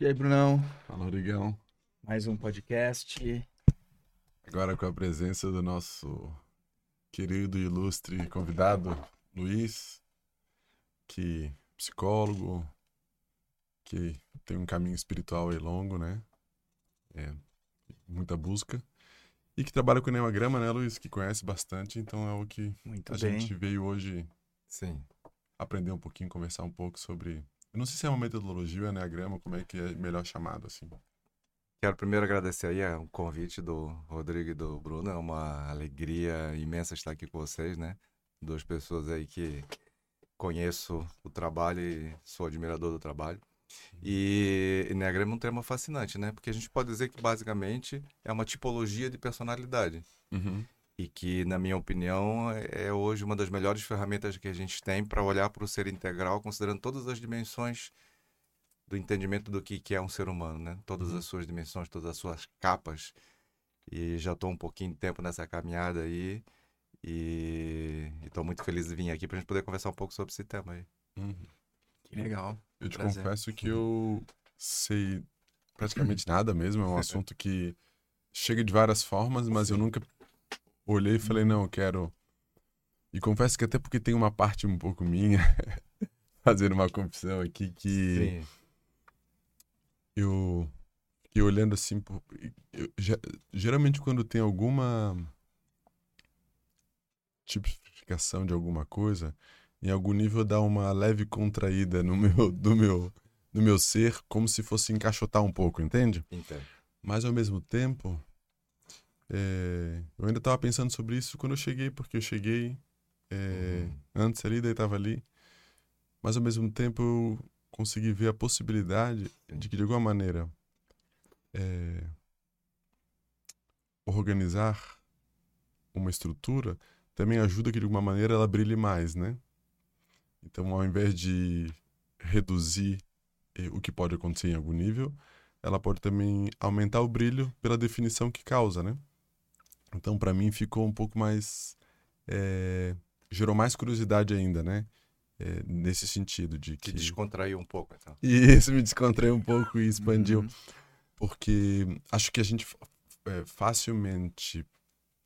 E aí, Brunão? Fala, Rodrigão. Mais um podcast. Agora com a presença do nosso querido e ilustre convidado, Luiz, que é psicólogo, que tem um caminho espiritual aí longo, né? É, muita busca. E que trabalha com Enneagrama, né, Luiz? Que conhece bastante, então é o que Muito a bem. gente veio hoje Sim. aprender um pouquinho, conversar um pouco sobre... Eu não sei se é uma metodologia ou Enneagrama, como é que é melhor chamado, assim. Quero primeiro agradecer aí o convite do Rodrigo e do Bruno. É uma alegria imensa estar aqui com vocês, né? Duas pessoas aí que conheço o trabalho e sou admirador do trabalho. E Enneagrama é um tema fascinante, né? Porque a gente pode dizer que basicamente é uma tipologia de personalidade. Uhum. E que, na minha opinião, é hoje uma das melhores ferramentas que a gente tem para olhar para o ser integral, considerando todas as dimensões do entendimento do que, que é um ser humano, né? Todas Uhum. as suas dimensões, todas as suas capas. E já estou um pouquinho de tempo nessa caminhada aí. E estou muito feliz de vir aqui para a gente poder conversar um pouco sobre esse tema aí. Uhum. Que legal. Eu te Prazer. confesso que eu sei praticamente nada mesmo. É um assunto que chega de várias formas, mas eu nunca olhei e falei, não, eu quero. E confesso que até porque tem uma parte um pouco minha, fazendo uma confissão aqui, que Sim. eu fiquei olhando assim. por- eu- ge- geralmente quando tem alguma tipificação de alguma coisa, em algum nível dá uma leve contraída no meu, do meu, no meu ser, como se fosse encaixotar um pouco, entende? Entendo. Mas ao mesmo tempo, é, eu ainda estava pensando sobre isso quando eu cheguei, porque eu cheguei é, Uhum. antes ali, daí estava ali. Mas ao mesmo tempo eu consegui ver a possibilidade de que de alguma maneira é, organizar uma estrutura também ajuda que de alguma maneira ela brilhe mais, né? Então, ao invés de reduzir eh, o que pode acontecer em algum nível, ela pode também aumentar o brilho pela definição que causa, né? Então, para mim, ficou um pouco mais. eh, gerou mais curiosidade ainda, né? Eh, nesse sentido de Que que. descontraiu um pouco, então. E isso me descontraiu um pouco e expandiu Uhum. porque acho que a gente é, facilmente,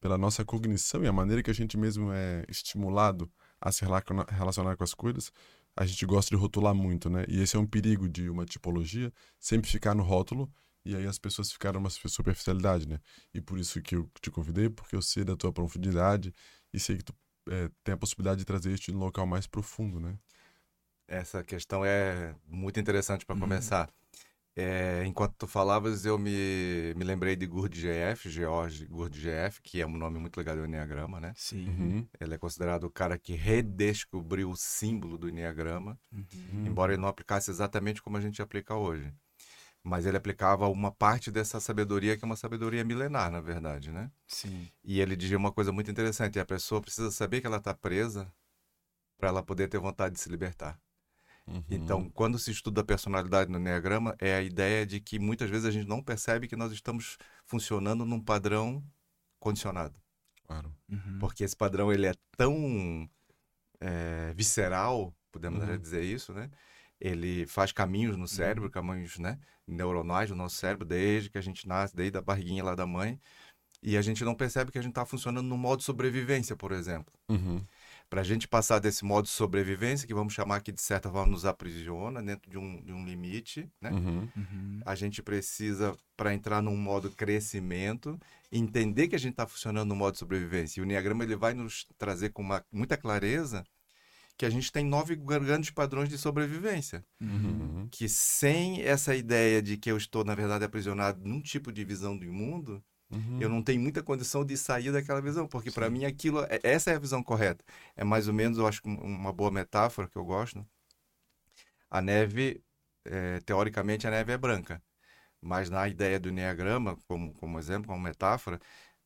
pela nossa cognição e a maneira que a gente mesmo é estimulado a se relaciona- relacionar com as coisas, a gente gosta de rotular muito, né? E esse é um perigo de uma tipologia, sempre ficar no rótulo e aí as pessoas ficaram numa superficialidade, né? E por isso que eu te convidei, porque eu sei da tua profundidade e sei que tu é, tem a possibilidade de trazer isso num local mais profundo, né? Essa questão é muito interessante para Uhum. começar. É, enquanto tu falavas, eu me, me lembrei de Gurdjieff, George Gurdjieff, que é um nome muito legal do Enneagrama, né? Sim. Uhum. Ele é considerado o cara que redescobriu o símbolo do Enneagrama, Uhum. embora ele não aplicasse exatamente como a gente aplica hoje. Mas ele aplicava uma parte dessa sabedoria, que é uma sabedoria milenar, na verdade, né? Sim. E ele dizia uma coisa muito interessante: a pessoa precisa saber que ela está presa para ela poder ter vontade de se libertar. Uhum. Então, quando se estuda a personalidade no Enneagrama, é a ideia de que muitas vezes a gente não percebe que nós estamos funcionando num padrão condicionado. Claro. Uhum. Porque esse padrão ele é tão é, visceral, podemos Uhum. dizer isso, né? Ele faz caminhos no cérebro, caminhos né, neuronais no nosso cérebro, desde que a gente nasce, desde a barriguinha lá da mãe. E a gente não percebe que a gente está funcionando no modo sobrevivência, por exemplo. Uhum. Para a gente passar desse modo de sobrevivência, que vamos chamar aqui de certa forma nos aprisiona dentro de um, de um limite, né? Uhum. Uhum. A gente precisa, para entrar num modo crescimento, entender que a gente está funcionando no modo sobrevivência. E o Enneagrama ele vai nos trazer com uma, muita clareza que a gente tem nove grandes padrões de sobrevivência. Uhum. Que sem essa ideia de que eu estou, na verdade, aprisionado num tipo de visão do mundo, Uhum. eu não tenho muita condição de sair daquela visão, porque para mim aquilo, é- essa é a visão correta. É mais ou menos, eu acho, um- uma boa metáfora que eu gosto. A neve, é, teoricamente, a neve é branca, mas na ideia do Enneagrama, como, como exemplo, como metáfora,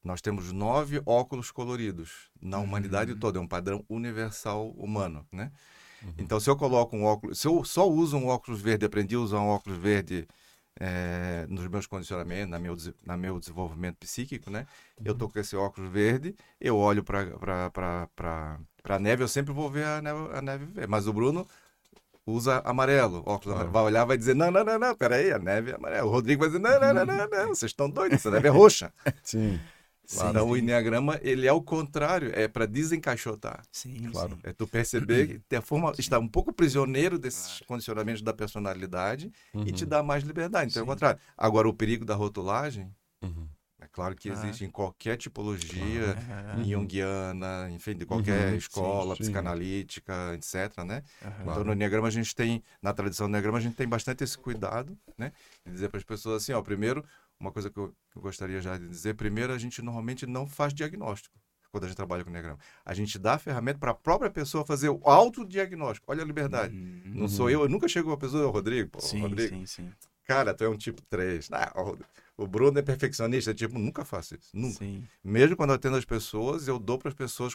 nós temos nove óculos coloridos na humanidade Uhum. toda, é um padrão universal humano, né? Uhum. Então, se eu coloco um óculos, se eu só uso um óculos verde, aprendi a usar um óculos verde é, nos meus condicionamentos, na meu, na meu desenvolvimento psíquico, né? Eu tô com esse óculos verde, eu olho para a neve, eu sempre vou ver a neve, a neve verde. Mas o Bruno usa amarelo, óculos amarelo. Vai olhar, vai dizer, não, não, não, não, peraí, a neve é amarela. O Rodrigo vai dizer, não, não, não, não, não, vocês estão doidos, essa neve é roxa. Sim, Sim, então o sim. Enneagrama, ele é o contrário, é para desencaixotar. Sim, Claro. sim. É tu perceber que a forma está um pouco prisioneiro desses condicionamentos da personalidade e te Uhum. dá mais liberdade. Então é o Sim. contrário. Agora, o perigo da rotulagem, Uhum. é claro que Ah. existe em qualquer tipologia Aham, junguiana, enfim, de qualquer Uhum, escola sim. psicanalítica, etc, né? aham. Então, Claro. no Enneagrama, a gente tem, na tradição do Enneagrama, a gente tem bastante esse cuidado, né? De dizer para as pessoas assim, ó, primeiro, uma coisa que eu, que eu gostaria já de dizer, primeiro, a gente normalmente não faz diagnóstico quando a gente trabalha com Enneagrama. A gente dá a ferramenta para a própria pessoa fazer o autodiagnóstico. Olha a liberdade. Uhum. Não sou eu, eu nunca chego a pessoa, "Ô, Rodrigo, pô, Sim, Rodrigo, sim, sim. cara, tu é um tipo 3. Ah, o- Bruno é perfeccionista, tipo, nunca faço isso, nunca. Sim. Mesmo quando eu atendo as pessoas, eu dou para as pessoas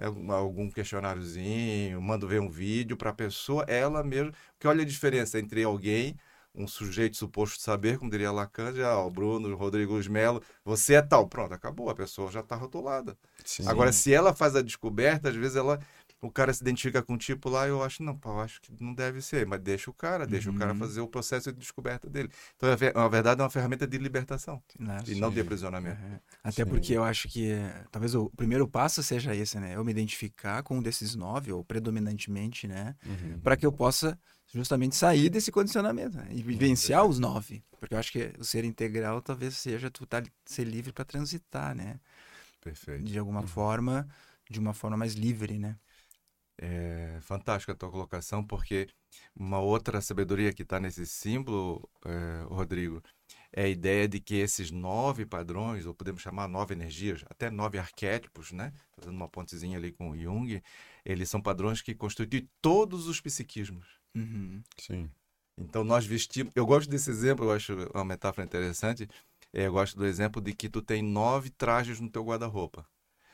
é, um- algum questionáriozinho, mando ver um vídeo para a pessoa, ela mesmo. Porque olha a diferença entre alguém, um sujeito suposto saber, como diria Lacan, já, ó, o Bruno, o Rodrigo Melo, você é tal. Pronto, acabou, a pessoa já está rotulada. Sim. Agora, se ela faz a descoberta, às vezes ela. O cara se identifica com um tipo lá, eu acho, não, pá, eu acho que não deve ser, mas deixa o cara, deixa o cara Uhum. fazer o processo de descoberta dele. Então, é na verdade, é uma ferramenta de libertação Né? e não de Sim. aprisionamento. Aham. Até Sim. porque eu acho que talvez o primeiro passo seja esse, né? Eu me identificar com um desses nove, ou predominantemente, né? Uhum. Para que eu possa justamente sair desse condicionamento né? e vivenciar os nove. Porque eu acho que o ser integral talvez seja tu tá, ser livre para transitar, né? Perfeito. De alguma Uhum. forma, de uma forma mais livre, né? É fantástica a tua colocação, porque uma outra sabedoria que está nesse símbolo, é, Rodrigo, é a ideia de que esses nove padrões, ou podemos chamar nove energias, até nove arquétipos, né? Fazendo uma pontezinha ali com o Jung, eles são padrões que constituem todos os psiquismos. Uhum. Sim. Então nós vestimos. Eu gosto desse exemplo, eu acho uma metáfora interessante. É, eu gosto do exemplo de que tu tem nove trajes no teu guarda-roupa.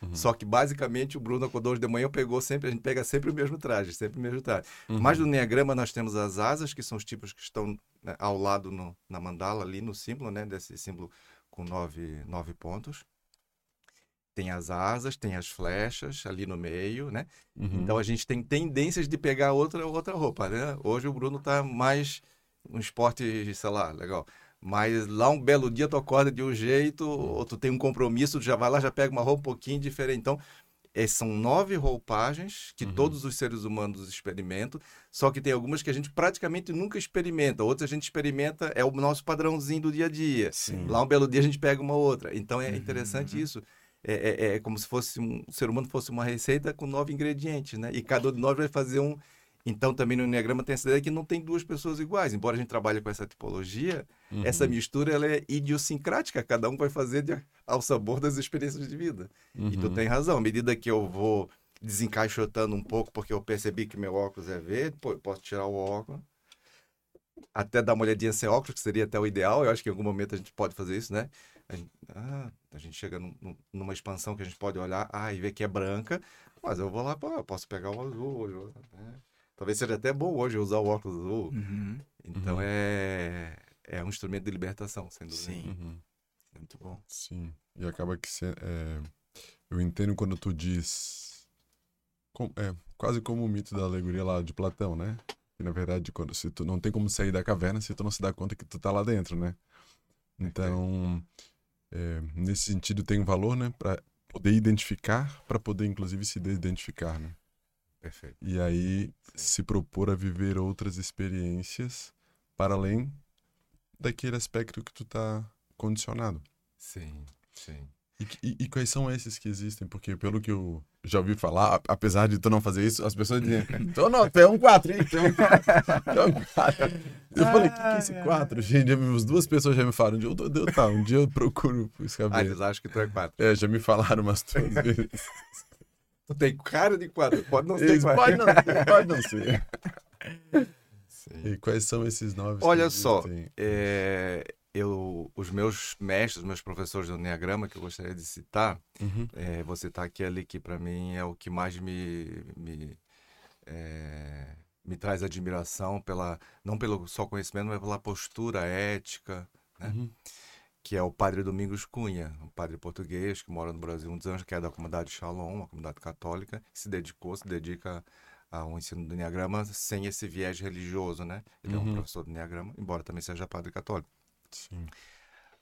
Uhum. Só que basicamente o Bruno acordou hoje de manhã, pegou sempre, a gente pega sempre o mesmo traje, sempre o mesmo traje. Uhum. Mas no Enneagrama nós temos as asas, que são os tipos que estão né, ao lado no- na mandala, ali no símbolo, né? Desse símbolo com nove, nove pontos. Tem as asas, tem as flechas ali no meio, né? Uhum. Então a gente tem tendências de pegar outra, outra roupa, né? Hoje o Bruno tá mais um esporte, sei lá, legal. Mas lá um belo dia tu acorda de um jeito, ou tu tem um compromisso, tu já vai lá, já pega uma roupa um pouquinho diferente. Então, eh, são nove roupagens que Uhum. todos os seres humanos experimentam, só que tem algumas que a gente praticamente nunca experimenta, outras a gente experimenta, é o nosso padrãozinho do dia a dia. Sim. Lá um belo dia a gente pega uma outra. Então é Uhum. interessante isso. É, é- é como se fosse um o ser humano fosse uma receita com nove ingredientes, né? E cada um de nós vai fazer um. Então também no Enneagrama tem essa ideia que não tem duas pessoas iguais. Embora a gente trabalhe com essa tipologia, Uhum. essa mistura ela é idiosincrática. Cada um vai fazer de- ao sabor das experiências de vida. E tu Uhum. tem razão. À medida que eu vou desencaixotando um pouco, porque eu percebi que meu óculos é verde, pô, eu posso tirar o óculos. Até dar uma olhadinha sem óculos, que seria até o ideal. Eu acho que em algum momento a gente pode fazer isso, né? A gente, ah, a gente chega num- num- numa expansão que a gente pode olhar ah, e ver que é branca, mas eu vou lá, pô, eu posso pegar o azul hoje. né? Talvez seja até bom hoje usar o óculos azul. Uhum. Então Uhum. é, é um instrumento de libertação, sem dúvida. Sim. Uhum. Muito bom. Sim. E acaba que cê- é, eu entendo quando tu diz com- é, quase como o mito da alegoria lá de Platão, né? Que na verdade, quando se tu não tem como sair da caverna se tu não se dá conta que tu tá lá dentro, né? Então, é, nesse sentido tem um valor, né, para poder identificar, para poder inclusive se desidentificar, né? Perfeito. E aí se propor a viver outras experiências para além daquele aspecto que tu tá condicionado. Sim, sim. E, e- e quais são esses que existem? Porque pelo que eu já ouvi falar, apesar de tu não fazer isso, as pessoas dizem, tu não, tu é um 4, hein? Tu é um 4. Eu falei, o que, que é esse 4? Gente, já me- duas pessoas já me falaram, um dia eu, tô- eu, tá, um dia eu procuro Ah, saber. eles acham que tu é quatro. É, já me falaram umas duas vezes. Tu tem cara de quatro, pode não ser quatro. pode não ser, pode não ser. Sim. E quais são esses novos Olha só? É, eu, os meus mestres, os meus professores do Enneagrama, que eu gostaria de citar, Uhum, é, vou citar aquele que para mim é o que mais me, me, é, me traz admiração, pela, não pelo só conhecimento, mas pela postura ética, né? uhum, que é o padre Domingos Cunha, um padre português que mora no Brasil há muitos anos, que é da comunidade Shalom, uma comunidade católica, que se dedicou, se dedica ao ensino do Enneagrama sem esse viés religioso, né? Ele é um Uhum. professor do Enneagrama, embora também seja padre católico. Sim.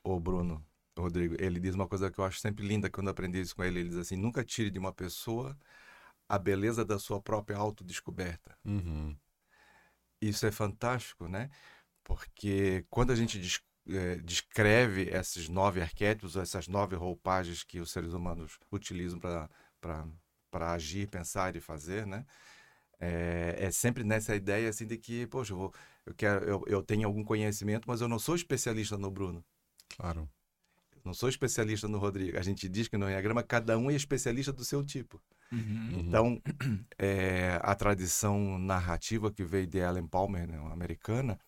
O Bruno, Rodrigo, ele diz uma coisa que eu acho sempre linda quando aprendi isso com ele. Ele diz assim: nunca tire de uma pessoa a beleza da sua própria autodescoberta. Uhum. Isso é fantástico, né? Porque quando a gente des- eh, descreve esses nove arquétipos, essas nove roupagens que os seres humanos utilizam para agir, pensar e fazer, né? É, é sempre nessa ideia assim de que, poxa, eu, vou, eu, quero, eu, eu tenho algum conhecimento, mas eu não sou especialista no Bruno. Claro. Não sou especialista no Rodrigo. A gente diz que no Enneagrama cada um é especialista do seu tipo. Uhum. Então, é, a tradição narrativa que veio de Ellen Palmer, né, uma americana,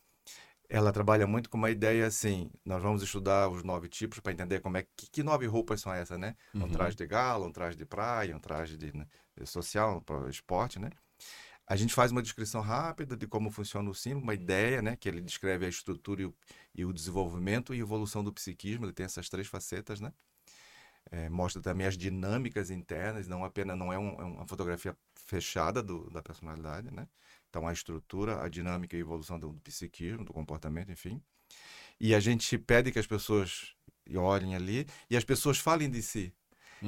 ela trabalha muito com uma ideia assim: nós vamos estudar os nove tipos para entender como é que, que nove roupas são essas, né? Um Uhum. traje de gala, um traje de praia, um traje de, né, de social, para esporte, né? A gente faz uma descrição rápida de como funciona o símbolo, uma ideia, né? Que ele descreve a estrutura e o, e o desenvolvimento e evolução do psiquismo. Ele tem essas três facetas, né? É, mostra também as dinâmicas internas, não apenas não é, um- é uma fotografia fechada do, da personalidade, né? Então a estrutura, a dinâmica e a evolução do, do psiquismo, do comportamento, enfim. E a gente pede que as pessoas olhem ali e as pessoas falem de si.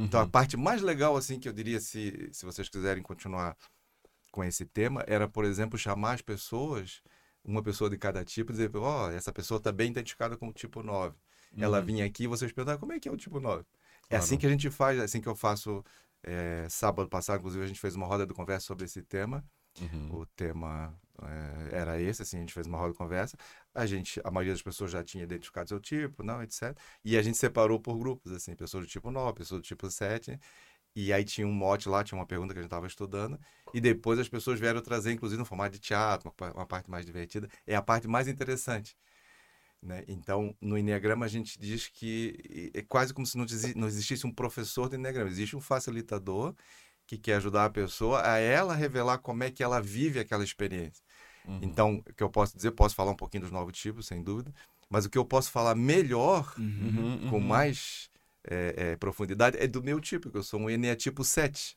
Então a Uhum. parte mais legal assim que eu diria se se vocês quiserem continuar com esse tema era, por exemplo, chamar as pessoas, uma pessoa de cada tipo, e dizer, ó, essa pessoa está bem identificada com o tipo 9. Ela Uhum. vinha aqui e vocês perguntaram como é que é o tipo 9. É Claro. assim que a gente faz, é assim que eu faço. é, sábado passado, inclusive, a gente fez uma roda de conversa sobre esse tema. Uhum. O tema é, era esse, assim, a gente fez uma roda de conversa. A gente, a maioria das pessoas já tinha identificado seu tipo, não, etc. E a gente separou por grupos, assim, pessoas do tipo 9, pessoas do tipo 7. E aí tinha um mote lá, tinha uma pergunta que a gente estava estudando. E depois as pessoas vieram trazer, inclusive, no formato de teatro, uma, pa- uma parte mais divertida. É a parte mais interessante. Né? Então, no Enneagrama, a gente diz que é quase como se não, exi- não existisse um professor do Enneagrama. Existe um facilitador que quer ajudar a pessoa a ela revelar como é que ela vive aquela experiência. Uhum. Então, o que eu posso dizer, posso falar um pouquinho dos novos tipos, sem dúvida, mas o que eu posso falar melhor. Uhum, com uhum. mais é, é, profundidade, é do meu tipo, que eu sou um Eneatipo 7.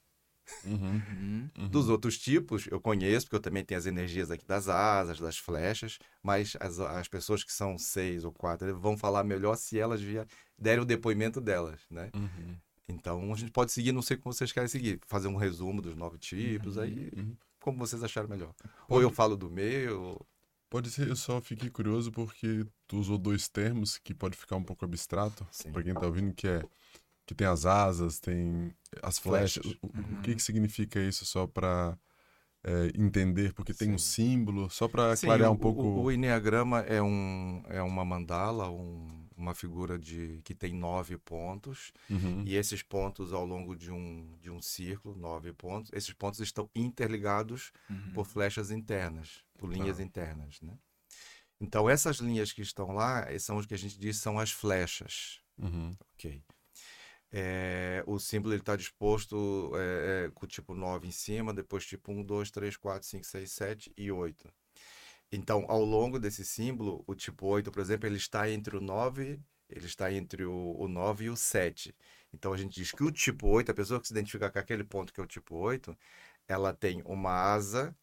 Uhum. Uhum. Uhum. Dos outros tipos, eu conheço, porque eu também tenho as energias aqui das asas, das flechas, mas as, as pessoas que são seis ou quatro vão falar melhor se elas vier, derem o depoimento delas, né? Uhum. Então, a gente pode seguir, não sei como vocês querem seguir, fazer um resumo dos nove tipos, Uhum, aí uhum. como vocês acharem melhor. Ou Pode- eu falo do meu, Pode ser, eu só fiquei curioso porque tu usou dois termos que pode ficar um pouco abstrato Sim. para quem tá ouvindo, que é que tem as asas, tem as flechas. Flechas. O, o que que significa isso só para entender? Porque tem um Sim. símbolo, só para Sim, clarear o, um pouco. O, o Enneagrama é, um, é uma mandala, um- uma figura de que tem nove pontos. Uhum. E esses pontos, ao longo de um, de um círculo, nove pontos, esses pontos estão interligados Uhum. por flechas internas, por linhas Tá. internas. Né? Então, essas linhas que estão lá eh, são os que a gente diz são as flechas. Uhum. Ok. É, o símbolo está disposto é, é, com o tipo 9 em cima, depois tipo 1, 2, 3, 4, 5, 6, 7 e 8. Então, ao longo desse símbolo, o tipo 8, por exemplo, ele está entre o 9, ele está entre o, o 9 e o 7. Então, a gente diz que o tipo 8, a pessoa que se identifica com aquele ponto que é o tipo 8, ela tem uma asa,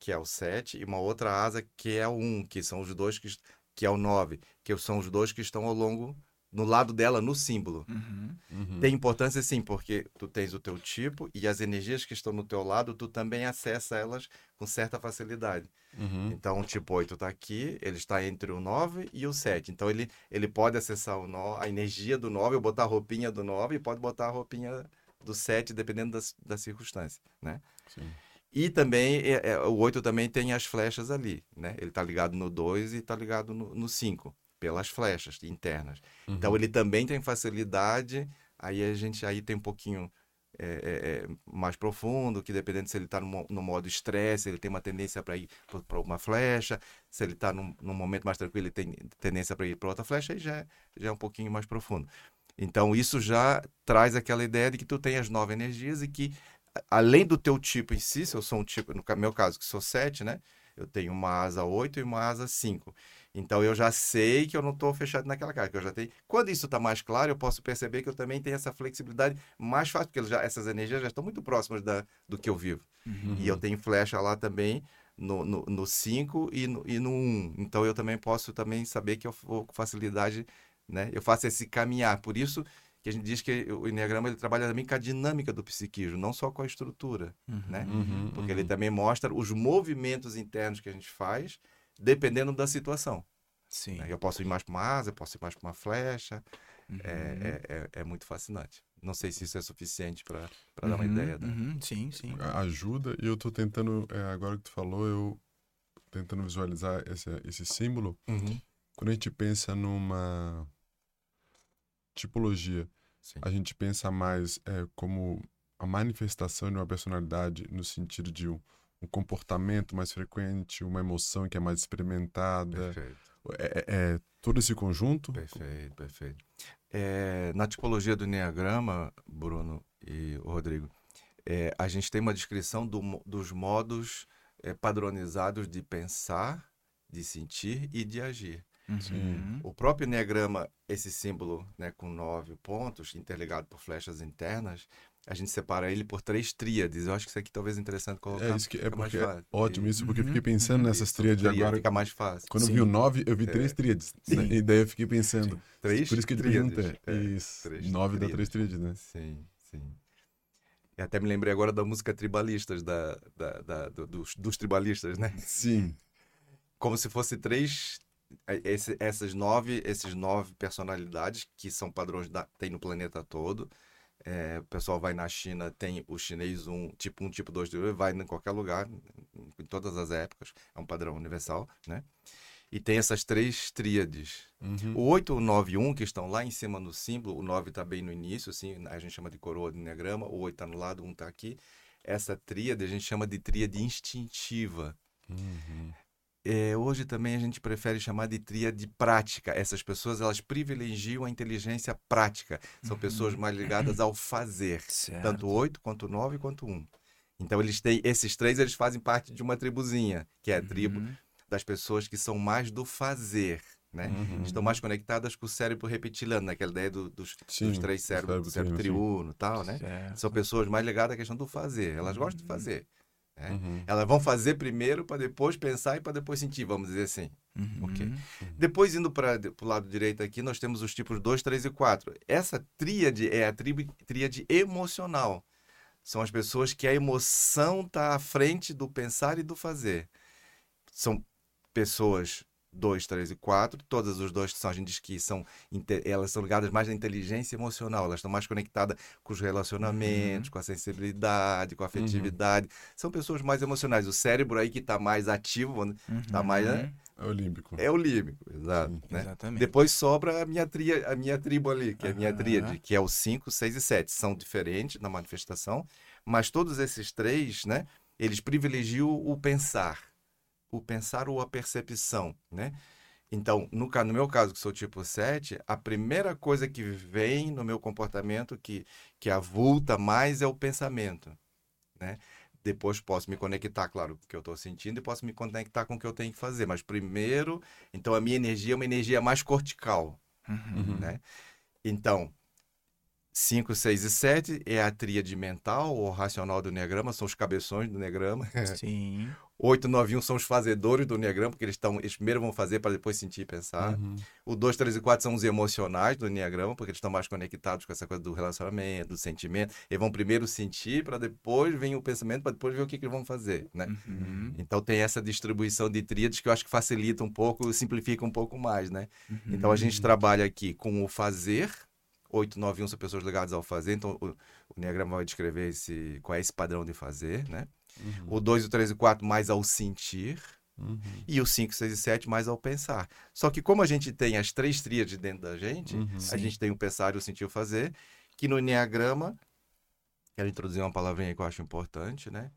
que é o 7, e uma outra asa, que é o 1, que são os dois que, que é o 9, que são os dois que estão ao longo, no lado dela, no símbolo. Uhum. Uhum. Tem importância sim, porque tu tens o teu tipo e as energias que estão no teu lado, tu também acessa elas com certa facilidade. Uhum. Então, o tipo 8 está aqui, ele está entre o 9 e o 7. Então, ele, ele pode acessar o no, a energia do 9, ou botar a roupinha do 9, e pode botar a roupinha do 7, dependendo das, da circunstância, né? Sim. E também, é, é, o 8 também tem as flechas ali, né? Ele está ligado no 2 e está ligado no, no 5, pelas flechas internas. Então Uhum. ele também tem facilidade, aí a gente aí tem um pouquinho é, é, é, mais profundo, que dependendo se ele está no, no modo estresse, ele tem uma tendência para ir para uma flecha, se ele está num, num momento mais tranquilo, ele tem tendência para ir para outra flecha, aí já, é- já é um pouquinho mais profundo. Então isso já traz aquela ideia de que tu tem as nove energias e que, além do teu tipo em si, se eu sou um tipo, no meu caso, que sou sete, né? Eu tenho uma asa 8 e uma asa 5. Então eu já sei que eu não estou fechado naquela caixa, que eu já tenho. Quando isso está mais claro, eu posso perceber que eu também tenho essa flexibilidade mais fácil, porque já, essas energias já estão muito próximas da, do que eu vivo. Uhum. E eu tenho flecha lá também no 5 e no 1. E no um. Então eu também posso também saber que eu vou com facilidade, né? Eu faço esse caminhar. Por isso que a gente diz que o Enneagrama ele trabalha também com a dinâmica do psiquismo, não só com a estrutura, Uhum. né? Uhum, Porque uhum. ele também mostra os movimentos internos que a gente faz dependendo da situação. Sim. né? Eu posso ir mais para uma asa, eu posso ir mais para uma flecha. Uhum. É, é, é, é muito fascinante. Não sei se isso é suficiente para dar uma Uhum, ideia. Né? uhum, Sim, sim. ajuda e eu tô tentando, é, agora que tu falou, eu tentando visualizar esse, esse símbolo. Uhum. Quando a gente pensa numa tipologia, Sim. a gente pensa mais é, como a manifestação de uma personalidade no sentido de um, um comportamento mais frequente, uma emoção que é mais experimentada. Perfeito, É, é- é todo esse conjunto? perfeito, perfeito. É, na tipologia do Enneagrama, Bruno e Rodrigo, é, a gente tem uma descrição do dos modos é, padronizados de pensar, de sentir e de agir. Uhum. O próprio Enneagrama, esse símbolo né, com nove pontos, interligado por flechas internas, a gente separa ele por três tríades. Eu acho que isso aqui talvez é interessante colocar. É, isso que, é porque é ótimo isso, porque eu fiquei Uhum, pensando uhum. nessas Isso, tríades tríade agora. Fica mais fácil. Quando eu Sim. vi o nove, eu vi três tríades. Né? E daí eu fiquei pensando. Sim. Três Por isso que eu te perguntei. É, Isso. três Nove dá tríades. três tríades, né? Sim, sim. E até me lembrei agora da música Tribalistas, da, da, da- do- dos, dos tribalistas, né? Sim. Como se fosse três. Eh, esse- essas nove, esses nove personalidades que são padrões da, tem no planeta todo. É, o pessoal vai na China, tem o chinês um, tipo um, tipo dois, vai em qualquer lugar, em, todas as épocas, é um padrão universal, né? E tem essas três tríades. Uhum. O 8 e o 9 e 1, que estão lá em cima no símbolo, o 9 está bem no início, assim, a gente chama de coroa de enneagrama, o 8 está no lado, 1 está aqui. Essa tríade a gente chama de tríade instintiva. Uhum. É, hoje também a gente prefere chamar de tríade prática. Essas pessoas, elas privilegiam a inteligência prática. São pessoas mais ligadas ao fazer. Certo. Tanto o 8, quanto 9, quanto 1. Então, eles têm, esses três, eles fazem parte de uma tribuzinha, que é a tribo Uhum. das pessoas que são mais do fazer, né? Uhum. Estão mais conectadas com o cérebro reptiliano, naquela ideia do- dos, Sim, dos três do cérebros, cérebro cérebro triuno, triuno e tal, né? Certo. São pessoas mais ligadas à questão do fazer. Elas gostam de fazer. Né? Uhum. Elas vão fazer primeiro para depois pensar e para depois sentir, vamos dizer assim. Uhum. Ok. Depois, indo para o lado direito aqui, nós temos os tipos 2, 3 e 4. Essa tríade é a tri- tríade emocional. São as pessoas que a emoção está à frente do pensar e do fazer. São pessoas 2, 3 e 4. Todas os dois que são, a gente diz que são, elas são ligadas mais à inteligência emocional. Elas estão mais conectadas com os relacionamentos, com a sensibilidade, com a afetividade. São pessoas mais emocionais. O cérebro aí que está mais ativo, né? Tá mais, né? É olímpico. É o límbico, exato. Sim, né? Exatamente. Depois sobra a minha, tria, a minha tribo ali, que é a minha tríade, que é o 5, 6 e 7. São diferentes na manifestação, mas todos esses três, né, eles privilegiam o pensar. O pensar ou a percepção, né? Então, no, no meu caso, que sou tipo 7, a primeira coisa que vem no meu comportamento que, que avulta mais é o pensamento, né? Depois posso me conectar, claro, com o que eu estou sentindo e posso me conectar com o que eu tenho que fazer. Mas primeiro, então a minha energia é uma energia mais cortical, Uhum. né? Então, 5, 6 e 7 é a tríade mental ou racional do Enneagrama, são os cabeções do Enneagrama. Sim. 8, 9 e 1 são os fazedores do Enneagrama, porque eles, estão, eles primeiro vão fazer para depois sentir e pensar. Uhum. O 2, 3 e 4 são os emocionais do Enneagrama, porque eles estão mais conectados com essa coisa do relacionamento, do sentimento. Eles vão primeiro sentir, para depois vir o pensamento, para depois ver o que, que eles vão fazer, né? Uhum. Então tem essa distribuição de tríades que eu acho que facilita um pouco, simplifica um pouco mais, né? Uhum. Então a gente trabalha aqui com o fazer. 8, 9 e 1 são pessoas ligadas ao fazer. Então o, o Enneagrama vai descrever esse, qual é esse padrão de fazer, né? Uhum. O 2, o 3 e o 4 mais ao sentir. Uhum. E o 5, 6 e 7 mais ao pensar. Só que como a gente tem as três tríades dentro da gente, Uhum. a Sim. gente tem o pensar e o sentir o fazer, que no Enneagrama, quero introduzir uma palavrinha que eu acho importante, né?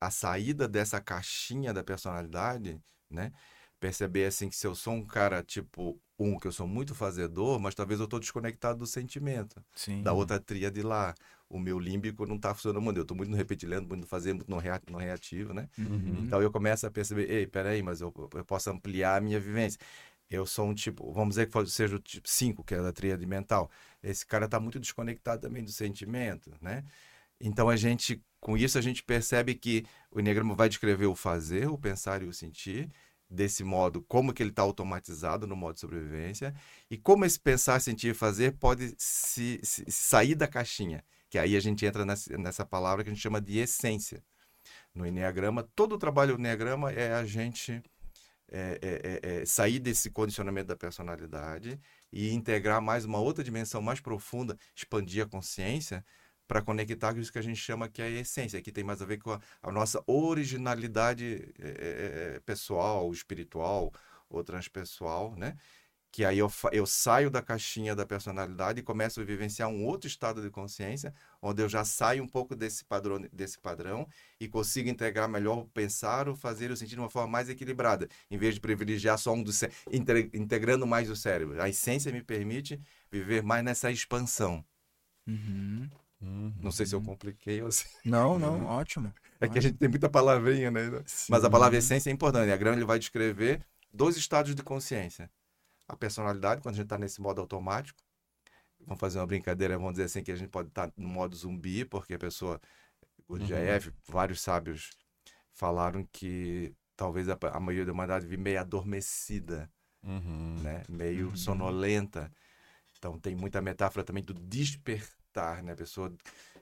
A saída dessa caixinha da personalidade, né? Perceber assim que se eu sou um cara tipo um, que eu sou muito fazedor, mas talvez eu estou desconectado do sentimento, Sim. da outra tríade lá. O meu límbico não está funcionando muito. Eu estou muito no reptiliano, muito no fazer, muito no rea- no reativo, né? Uhum. Então eu começo a perceber, ei, peraí, mas eu, eu posso ampliar a minha vivência. eu sou um tipo, vamos dizer que seja o tipo 5, que é da tríade mental. Esse cara está muito desconectado também do sentimento, né? Então a gente, com isso, a gente percebe que o Enneagrama vai descrever o fazer, o pensar e o sentir, desse modo, como que ele está automatizado no modo de sobrevivência, e como esse pensar, sentir e fazer pode se, se, sair da caixinha, que aí a gente entra nessa, nessa palavra que a gente chama de essência. No Enneagrama, todo o trabalho do Enneagrama é a gente é, é, é, é, sair desse condicionamento da personalidade e integrar mais uma outra dimensão mais profunda, expandir a consciência para conectar com isso que a gente chama que é a essência, que tem mais a ver com a, a nossa originalidade é, pessoal, espiritual ou transpessoal, né? Que aí eu, eu saio da caixinha da personalidade e começo a vivenciar um outro estado de consciência, onde eu já saio um pouco desse padrão, desse padrão e consigo integrar melhor o pensar, o fazer, o sentir de uma forma mais equilibrada, em vez de privilegiar só um dos integrando mais o cérebro. A essência me permite viver mais nessa expansão. Uhum. Uhum. Não sei se eu compliquei ou se... Não, não, ótimo. É que a gente tem muita palavrinha, né? Sim. Mas a palavra essência é importante. A Graham ele vai descrever dois estados de consciência a personalidade quando a gente está nesse modo automático. Vamos fazer uma brincadeira, vamos dizer assim, que a gente pode estar tá no modo zumbi, porque a pessoa, o uhum. vários sábios falaram que talvez a, a maioria da humanidade vive meio adormecida, uhum. né? meio uhum. sonolenta. Então tem muita metáfora também do despertar, né? A pessoa,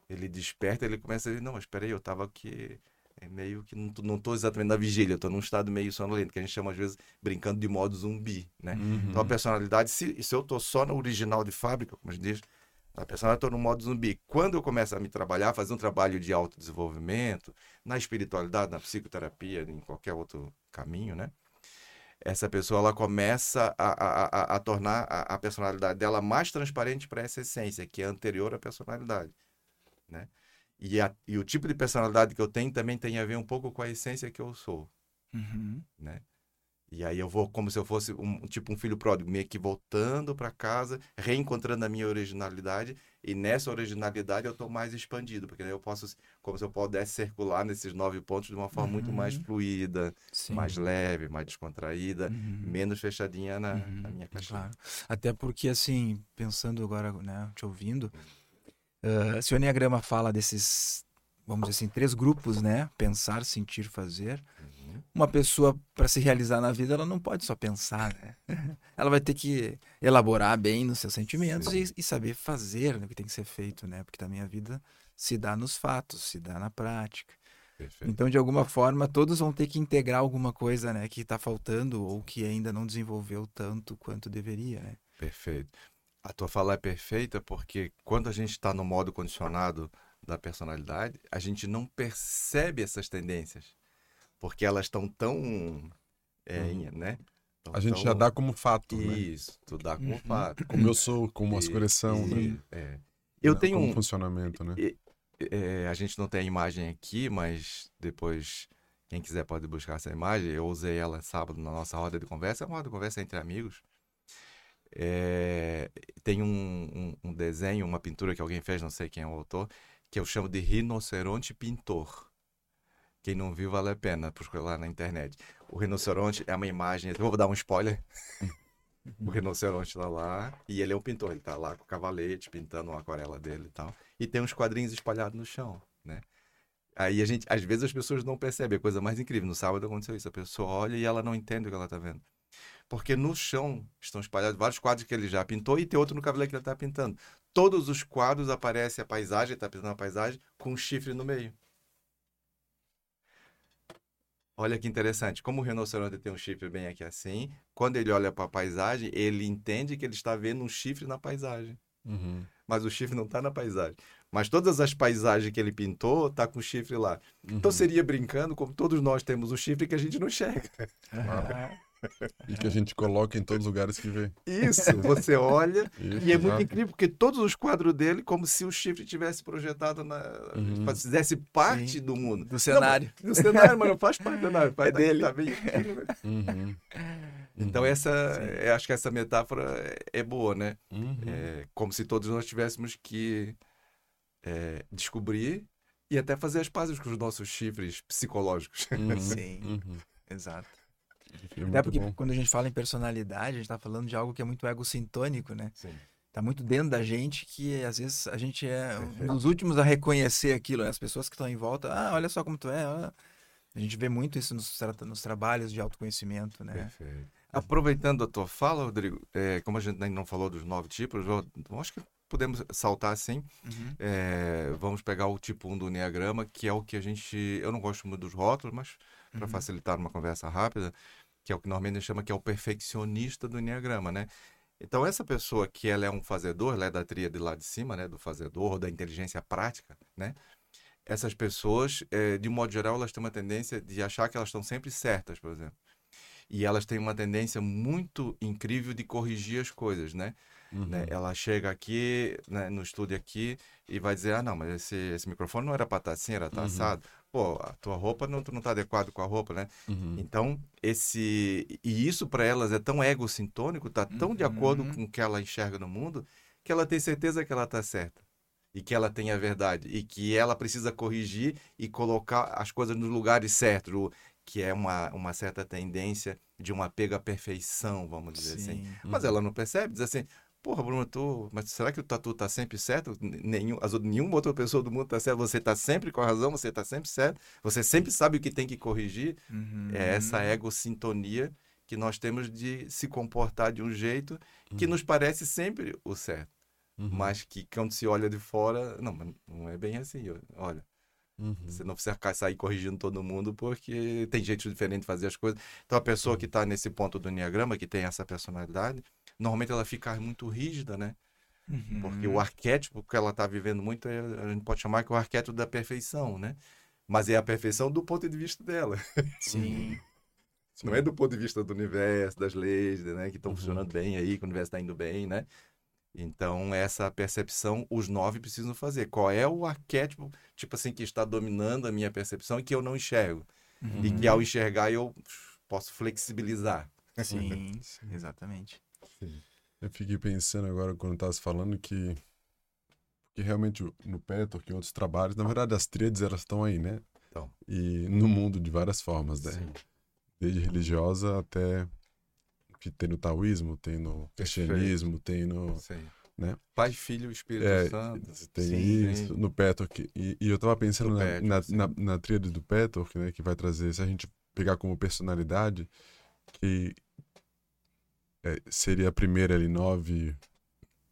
ele desperta, ele começa a dizer, não, espera aí, eu estava aqui é meio que não estou exatamente na vigília, estou num estado meio sonolento, que a gente chama às vezes brincando de modo zumbi, né? Uhum. Então a personalidade, se, se eu estou só no original de fábrica, como a gente diz, a personalidade estou no modo zumbi. Quando eu começo a me trabalhar, fazer um trabalho de autodesenvolvimento, na espiritualidade, na psicoterapia, em qualquer outro caminho, né? Essa pessoa ela começa a, a, a, a tornar a, a personalidade dela mais transparente para essa essência, que é anterior à personalidade, né? E, a, e o tipo de personalidade que eu tenho também tem a ver um pouco com a essência que eu sou. Uhum. Né? E aí eu vou como se eu fosse um tipo um filho pródigo, meio que voltando para casa, reencontrando a minha originalidade, e nessa originalidade eu estou mais expandido, porque eu posso, como se eu pudesse circular nesses nove pontos de uma forma uhum. muito mais uhum. fluida, Sim. mais leve, mais descontraída, uhum. menos fechadinha na, uhum. na minha caixinha. Claro. Até porque, assim, pensando agora, né, te ouvindo, Uh, se o Enneagrama fala desses, vamos dizer assim, três grupos, né? Pensar, sentir, fazer. Uhum. Uma pessoa, para se realizar na vida, ela não pode só pensar, né? ela vai ter que elaborar bem nos seus sentimentos e, e, saber fazer o que tem que ser feito, né? Porque também a vida se dá nos fatos, se dá na prática. Perfeito. Então, de alguma forma, todos vão ter que integrar alguma coisa, né? Que está faltando ou que ainda não desenvolveu tanto quanto deveria, né? Perfeito. A tua fala é perfeita porque quando a gente está no modo condicionado da personalidade, a gente não percebe essas tendências, porque elas estão tão, é, uhum. né? Tão, a gente tão... já dá como fato, né? Isso, tu dá como uhum. fato. Como eu sou, como as cores são, né? É. Eu não, tenho como um funcionamento, né? É, a gente não tem a imagem aqui, mas depois quem quiser pode buscar essa imagem. Eu usei ela sábado na nossa roda de conversa, é uma roda de conversa entre amigos. É, tem um, um, um, desenho, uma pintura que alguém fez, não sei quem é o autor, que eu chamo de rinoceronte pintor. Quem não viu, vale a pena procurar lá na internet. O rinoceronte é uma imagem, eu vou dar um spoiler. o rinoceronte está lá e ele é um pintor, ele está lá com o cavalete pintando uma aquarela dele e tal. E tem uns quadrinhos espalhados no chão, né? Aí a gente, às vezes as pessoas não percebem, a coisa mais incrível. No sábado aconteceu isso, a pessoa olha e ela não entende o que ela está vendo porque no chão estão espalhados vários quadros que ele já pintou e tem outro no cavaleiro que ele está pintando. Todos os quadros aparece a paisagem, ele está pintando a paisagem com um chifre no meio. Olha que interessante, como o rinoceronte tem um chifre bem aqui assim, quando ele olha para a paisagem, ele entende que ele está vendo um chifre na paisagem. Uhum. Mas o chifre não está na paisagem. Mas todas as paisagens que ele pintou, tá com chifre lá. Então uhum. Então seria brincando, como todos nós temos o chifre que a gente não enxerga. Ah. E que a gente coloca em todos os lugares que vê. Isso, você olha Isso, e é muito incrível, porque todos os quadros dele, como se o chifre tivesse projetado na. Uhum. fizesse parte Sim. do mundo. Do cenário. Não, do cenário, mas não faz parte do cenário. Faz é dele. Tá bem uhum. Então, essa, é, acho que essa metáfora é, é boa, né? Uhum. É, como se todos nós tivéssemos que é, descobrir e até fazer as pazes com os nossos chifres psicológicos. Uhum. Sim, uhum. exato. É Até muito porque bom. quando a gente fala em personalidade, a gente tá falando de algo que é muito egocintônico, né? Sim. Tá muito dentro da gente que às vezes a gente é um dos últimos a reconhecer aquilo, né? As pessoas que estão em volta, ah, olha só como tu é. ah. A gente vê muito isso nos, tra- nos trabalhos de autoconhecimento, né? Perfeito. Aproveitando a tua fala, Rodrigo, é, como a gente ainda não falou dos nove tipos, eu, eu acho que podemos saltar assim. Uhum. É, vamos pegar o tipo 1 do Enneagrama, que é o que a gente. Eu não gosto muito dos rótulos, mas para Uhum. facilitar uma conversa rápida, que é o que normalmente chama que é o perfeccionista do Enneagrama, né? Então, essa pessoa que ela é um fazedor, ela é da tríade lá de cima, né? Do fazedor, da inteligência prática, né? Essas pessoas, eh, de modo geral, elas têm uma tendência de achar que elas estão sempre certas, por exemplo. E elas têm uma tendência muito incrível de corrigir as coisas, né? Uhum. né? Ela chega aqui, né, no estúdio aqui, e vai dizer, ah, não, mas esse, esse microfone não era para estar assim, era estar Uhum. Pô, a tua roupa não, tu não tá adequado com a roupa, né? Uhum. Então, esse... E isso para elas é tão egocintônico, tá tão de acordo Uhum. com o que ela enxerga no mundo, que ela tem certeza que ela tá certa. E que ela tem a verdade. E que ela precisa corrigir e colocar as coisas nos lugares certos. Que é uma, uma certa tendência de um apego à perfeição, vamos dizer assim. Sim. Mas ela não percebe, diz assim, porra, Bruno, tu, mas será que o tatu tá sempre certo? Nenhum, as, nenhuma outra pessoa do mundo tá certo, você tá sempre com a razão, você tá sempre certo, você sempre sabe o que tem que corrigir. Uhum. É essa egosintonia que nós temos de se comportar de um jeito que Uhum. nos parece sempre o certo, Uhum. mas que quando se olha de fora, não, não é bem assim, olha. Uhum. Você não precisa sair corrigindo todo mundo porque tem jeito diferente de fazer as coisas. Então, a pessoa que está nesse ponto do Enneagrama, que tem essa personalidade, normalmente ela fica muito rígida, né? Uhum. Porque o arquétipo que ela está vivendo muito, é, a gente pode chamar que é o arquétipo da perfeição, né? Mas é a perfeição do ponto de vista dela. Sim. Não é do ponto de vista do universo, das leis, né? Que estão Uhum. funcionando bem aí, que o universo está indo bem, né? Então, essa percepção, os nove precisam fazer. Qual é o arquétipo, tipo assim, que está dominando a minha percepção e que eu não enxergo? E Uhum. que ao enxergar eu posso flexibilizar. Sim, exatamente. Eu fiquei pensando agora quando estavas falando que que realmente no Petor, que em outros trabalhos, na verdade as tríades elas estão aí, né? Então. E no mundo de várias formas, né? Sim. Desde religiosa até que tem no taoísmo, tem no cristianismo, tem no Sim. Né? Pai, Filho Espírito É, Santo. tem Sim, isso, sim. no Petor. E, e eu tava pensando na, Petor, na, na, na tríade do Petor, né, que vai trazer, se a gente pegar como personalidade, que é, seria a primeira ali, nove.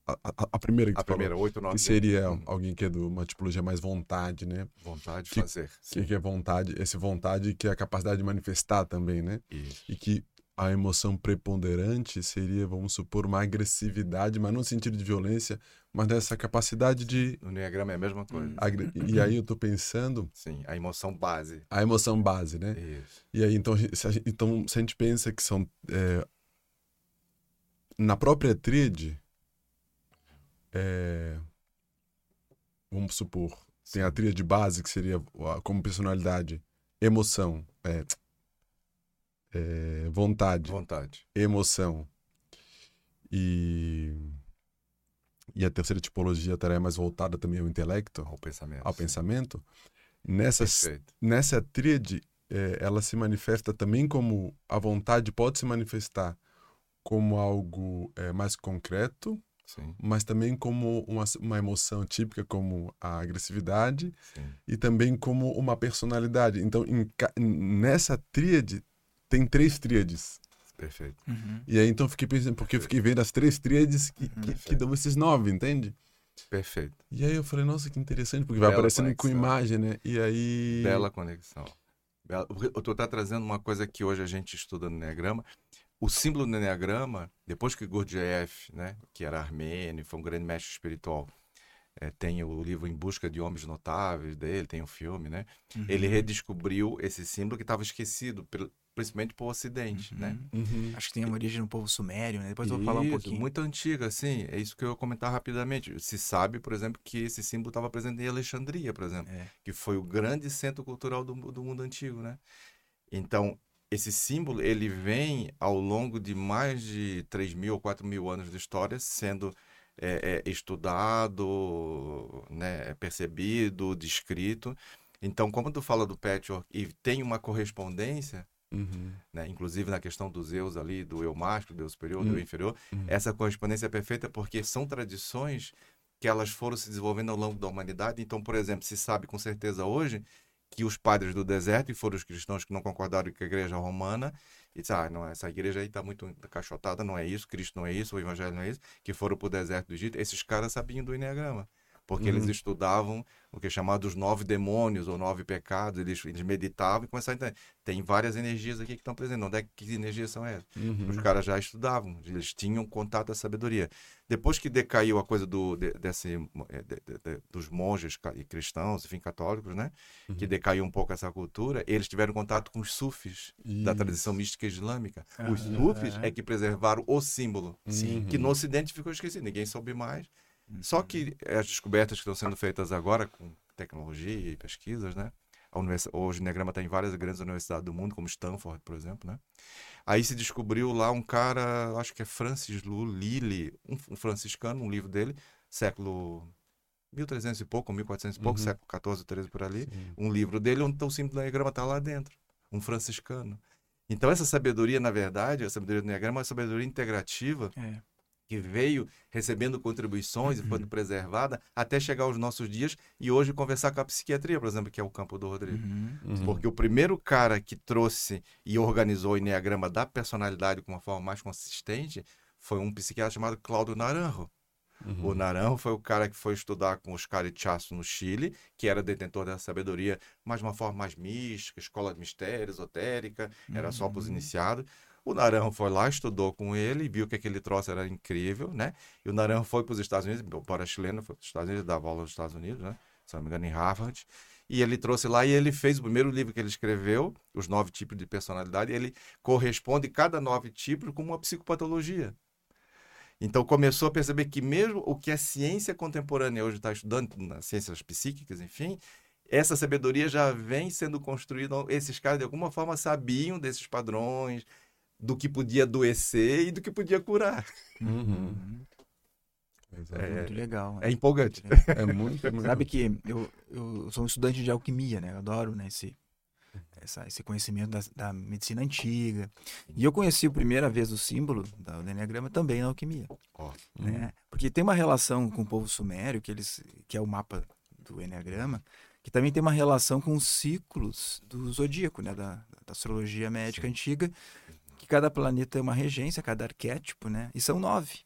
A, a, a primeira que A tu falou, primeira, oito, nove. que seria Hum, alguém que é de uma tipologia mais vontade, né? Vontade de fazer. Que, que é vontade, esse vontade que é a capacidade de manifestar também, né? Isso. E que a emoção preponderante seria, vamos supor, uma agressividade, mas não no sentido de violência, mas dessa capacidade de. No Enneagrama é a mesma coisa. agre- E aí eu tô pensando Sim, a emoção base. a emoção base, né? Isso. E aí, então, se a gente, então, se a gente pensa que são. é, na própria tríade, é, vamos supor, tem a tríade base, que seria como personalidade, emoção, é, é, vontade, Vontade. emoção. E, e a terceira tipologia estaria mais voltada também ao intelecto, Ao pensamento. ao sim. pensamento. Perfeito. nessa tríade, eh, ela se manifesta também como a vontade pode se manifestar como algo eh, mais concreto, Sim, mas também como uma, uma emoção típica como a agressividade sim. e também como uma personalidade. Então, em nessa tríade tem três tríades. Perfeito. Uhum. E aí então eu fiquei pensando, porque eu fiquei vendo as três tríades que, que, que dão esses nove, entende? Perfeito. E aí eu falei, nossa, que interessante, porque vai Bela aparecendo com conexão. imagem, né? E aí. Bela conexão. Bela... porque Tu tá trazendo uma coisa que hoje a gente estuda no Enneagrama. O símbolo do Enneagrama, depois que Gurdjieff, né, que era armênio, foi um grande mestre espiritual, eh, tem o livro Em Busca de Homens Notáveis dele, tem o filme, né? Uhum. Ele redescobriu esse símbolo que estava esquecido, principalmente por Ocidente, né? Uhum. Uhum. Acho que tem uma origem no povo sumério, né? Depois eu vou falar um pouquinho. Muito antiga, assim. É isso que eu ia comentar rapidamente. Se sabe, por exemplo, que esse símbolo estava presente em Alexandria, por exemplo, É. que foi o grande centro cultural do, do mundo antigo, né? Então, esse símbolo, ele vem ao longo de mais de 3 mil ou 4 mil anos de história sendo é, é, estudado, né, percebido, descrito. Então, como tu fala do patchwork e tem uma correspondência, Uhum. Né? Inclusive na questão dos eus ali, do eu mágico, do eu superior, do Uhum. eu inferior. Uhum. Essa correspondência é perfeita porque são tradições que elas foram se desenvolvendo ao longo da humanidade. Então, por exemplo, se sabe com certeza hoje que os padres do deserto, e foram os cristãos que não concordaram com a igreja romana, e disse, ah, não, essa igreja aí está muito encaixotada, não é isso, Cristo não é isso, o evangelho não é isso, que foram para o deserto do Egito, esses caras sabiam do Enneagrama. Porque eles Uhum. estudavam o que é chamado os nove demônios ou nove pecados, eles, eles meditavam e começaram a entender. Tem várias energias aqui que estão presentes. Onde é que, que energias são essas? Uhum. Os caras já estudavam, eles tinham contato à sabedoria. Depois que decaiu a coisa do, de- desse, eh, de- de- dos monges e cristãos, enfim, católicos, né? Que Uhum. decaiu um pouco essa cultura, eles tiveram contato com os sufis da Isso. tradição mística islâmica. Os Ah. sufis é que preservaram o símbolo, Sim. que no ocidente ficou esquecido, ninguém soube mais. Uhum. Só que as descobertas que estão sendo feitas agora com tecnologia e pesquisas, né? Hoje o Enneagrama está em várias grandes universidades do mundo, como Stanford, por exemplo, né? Aí se descobriu lá um cara, acho que é Francis Lu Lilly, um, um franciscano, um livro dele, século 1300 e pouco, 1400 e pouco, Uhum. século 14, 13 por ali. Sim. Um livro dele onde o símbolo do Enneagrama está lá dentro, um franciscano. Então essa sabedoria, na verdade, a sabedoria do Enneagrama é uma sabedoria integrativa É. que veio recebendo contribuições e foi preservada até chegar aos nossos dias e hoje conversar com a psiquiatria, por exemplo, que é o campo do Rodrigo. Uhum. Uhum. Porque o primeiro cara que trouxe e organizou o Enneagrama da personalidade com uma forma mais consistente foi um psiquiatra chamado Cláudio Naranjo. Uhum. O Naranjo foi o cara que foi estudar com os Carichaço no Chile, que era detentor dessa sabedoria, mas de uma forma mais mística, escola de mistério, esotérica, era só para os Uhum. iniciados. O Naranjo foi lá, estudou com ele, viu que aquele troço era incrível, né? E o Naranjo foi para os Estados Unidos, para chileno, foi para os Estados Unidos, dava aula nos Estados Unidos, né? Se não me engano, em Harvard. E ele trouxe lá e ele fez o primeiro livro que ele escreveu, Os Nove Tipos de Personalidade, ele corresponde cada nove tipos com uma psicopatologia. Então começou a perceber que mesmo o que a ciência contemporânea hoje está estudando, nas ciências psíquicas, enfim, essa sabedoria já vem sendo construída. Esses caras, de alguma forma, sabiam desses padrões, do que podia adoecer e do que podia curar. Uhum. Exato. É, Muito legal. É empolgante. É muito, muito. Sabe que eu, eu sou um estudante de alquimia, né? Eu adoro né, esse, essa- esse conhecimento da, da medicina antiga. E eu conheci a primeira vez o símbolo da- do Enneagrama também na alquimia. Ó, né? Porque tem uma relação com o povo sumério, que, eles, que é o mapa do Enneagrama, que também tem uma relação com os ciclos do zodíaco, né? Da, da astrologia médica antiga, que cada planeta é uma regência, cada arquétipo, né? E são nove.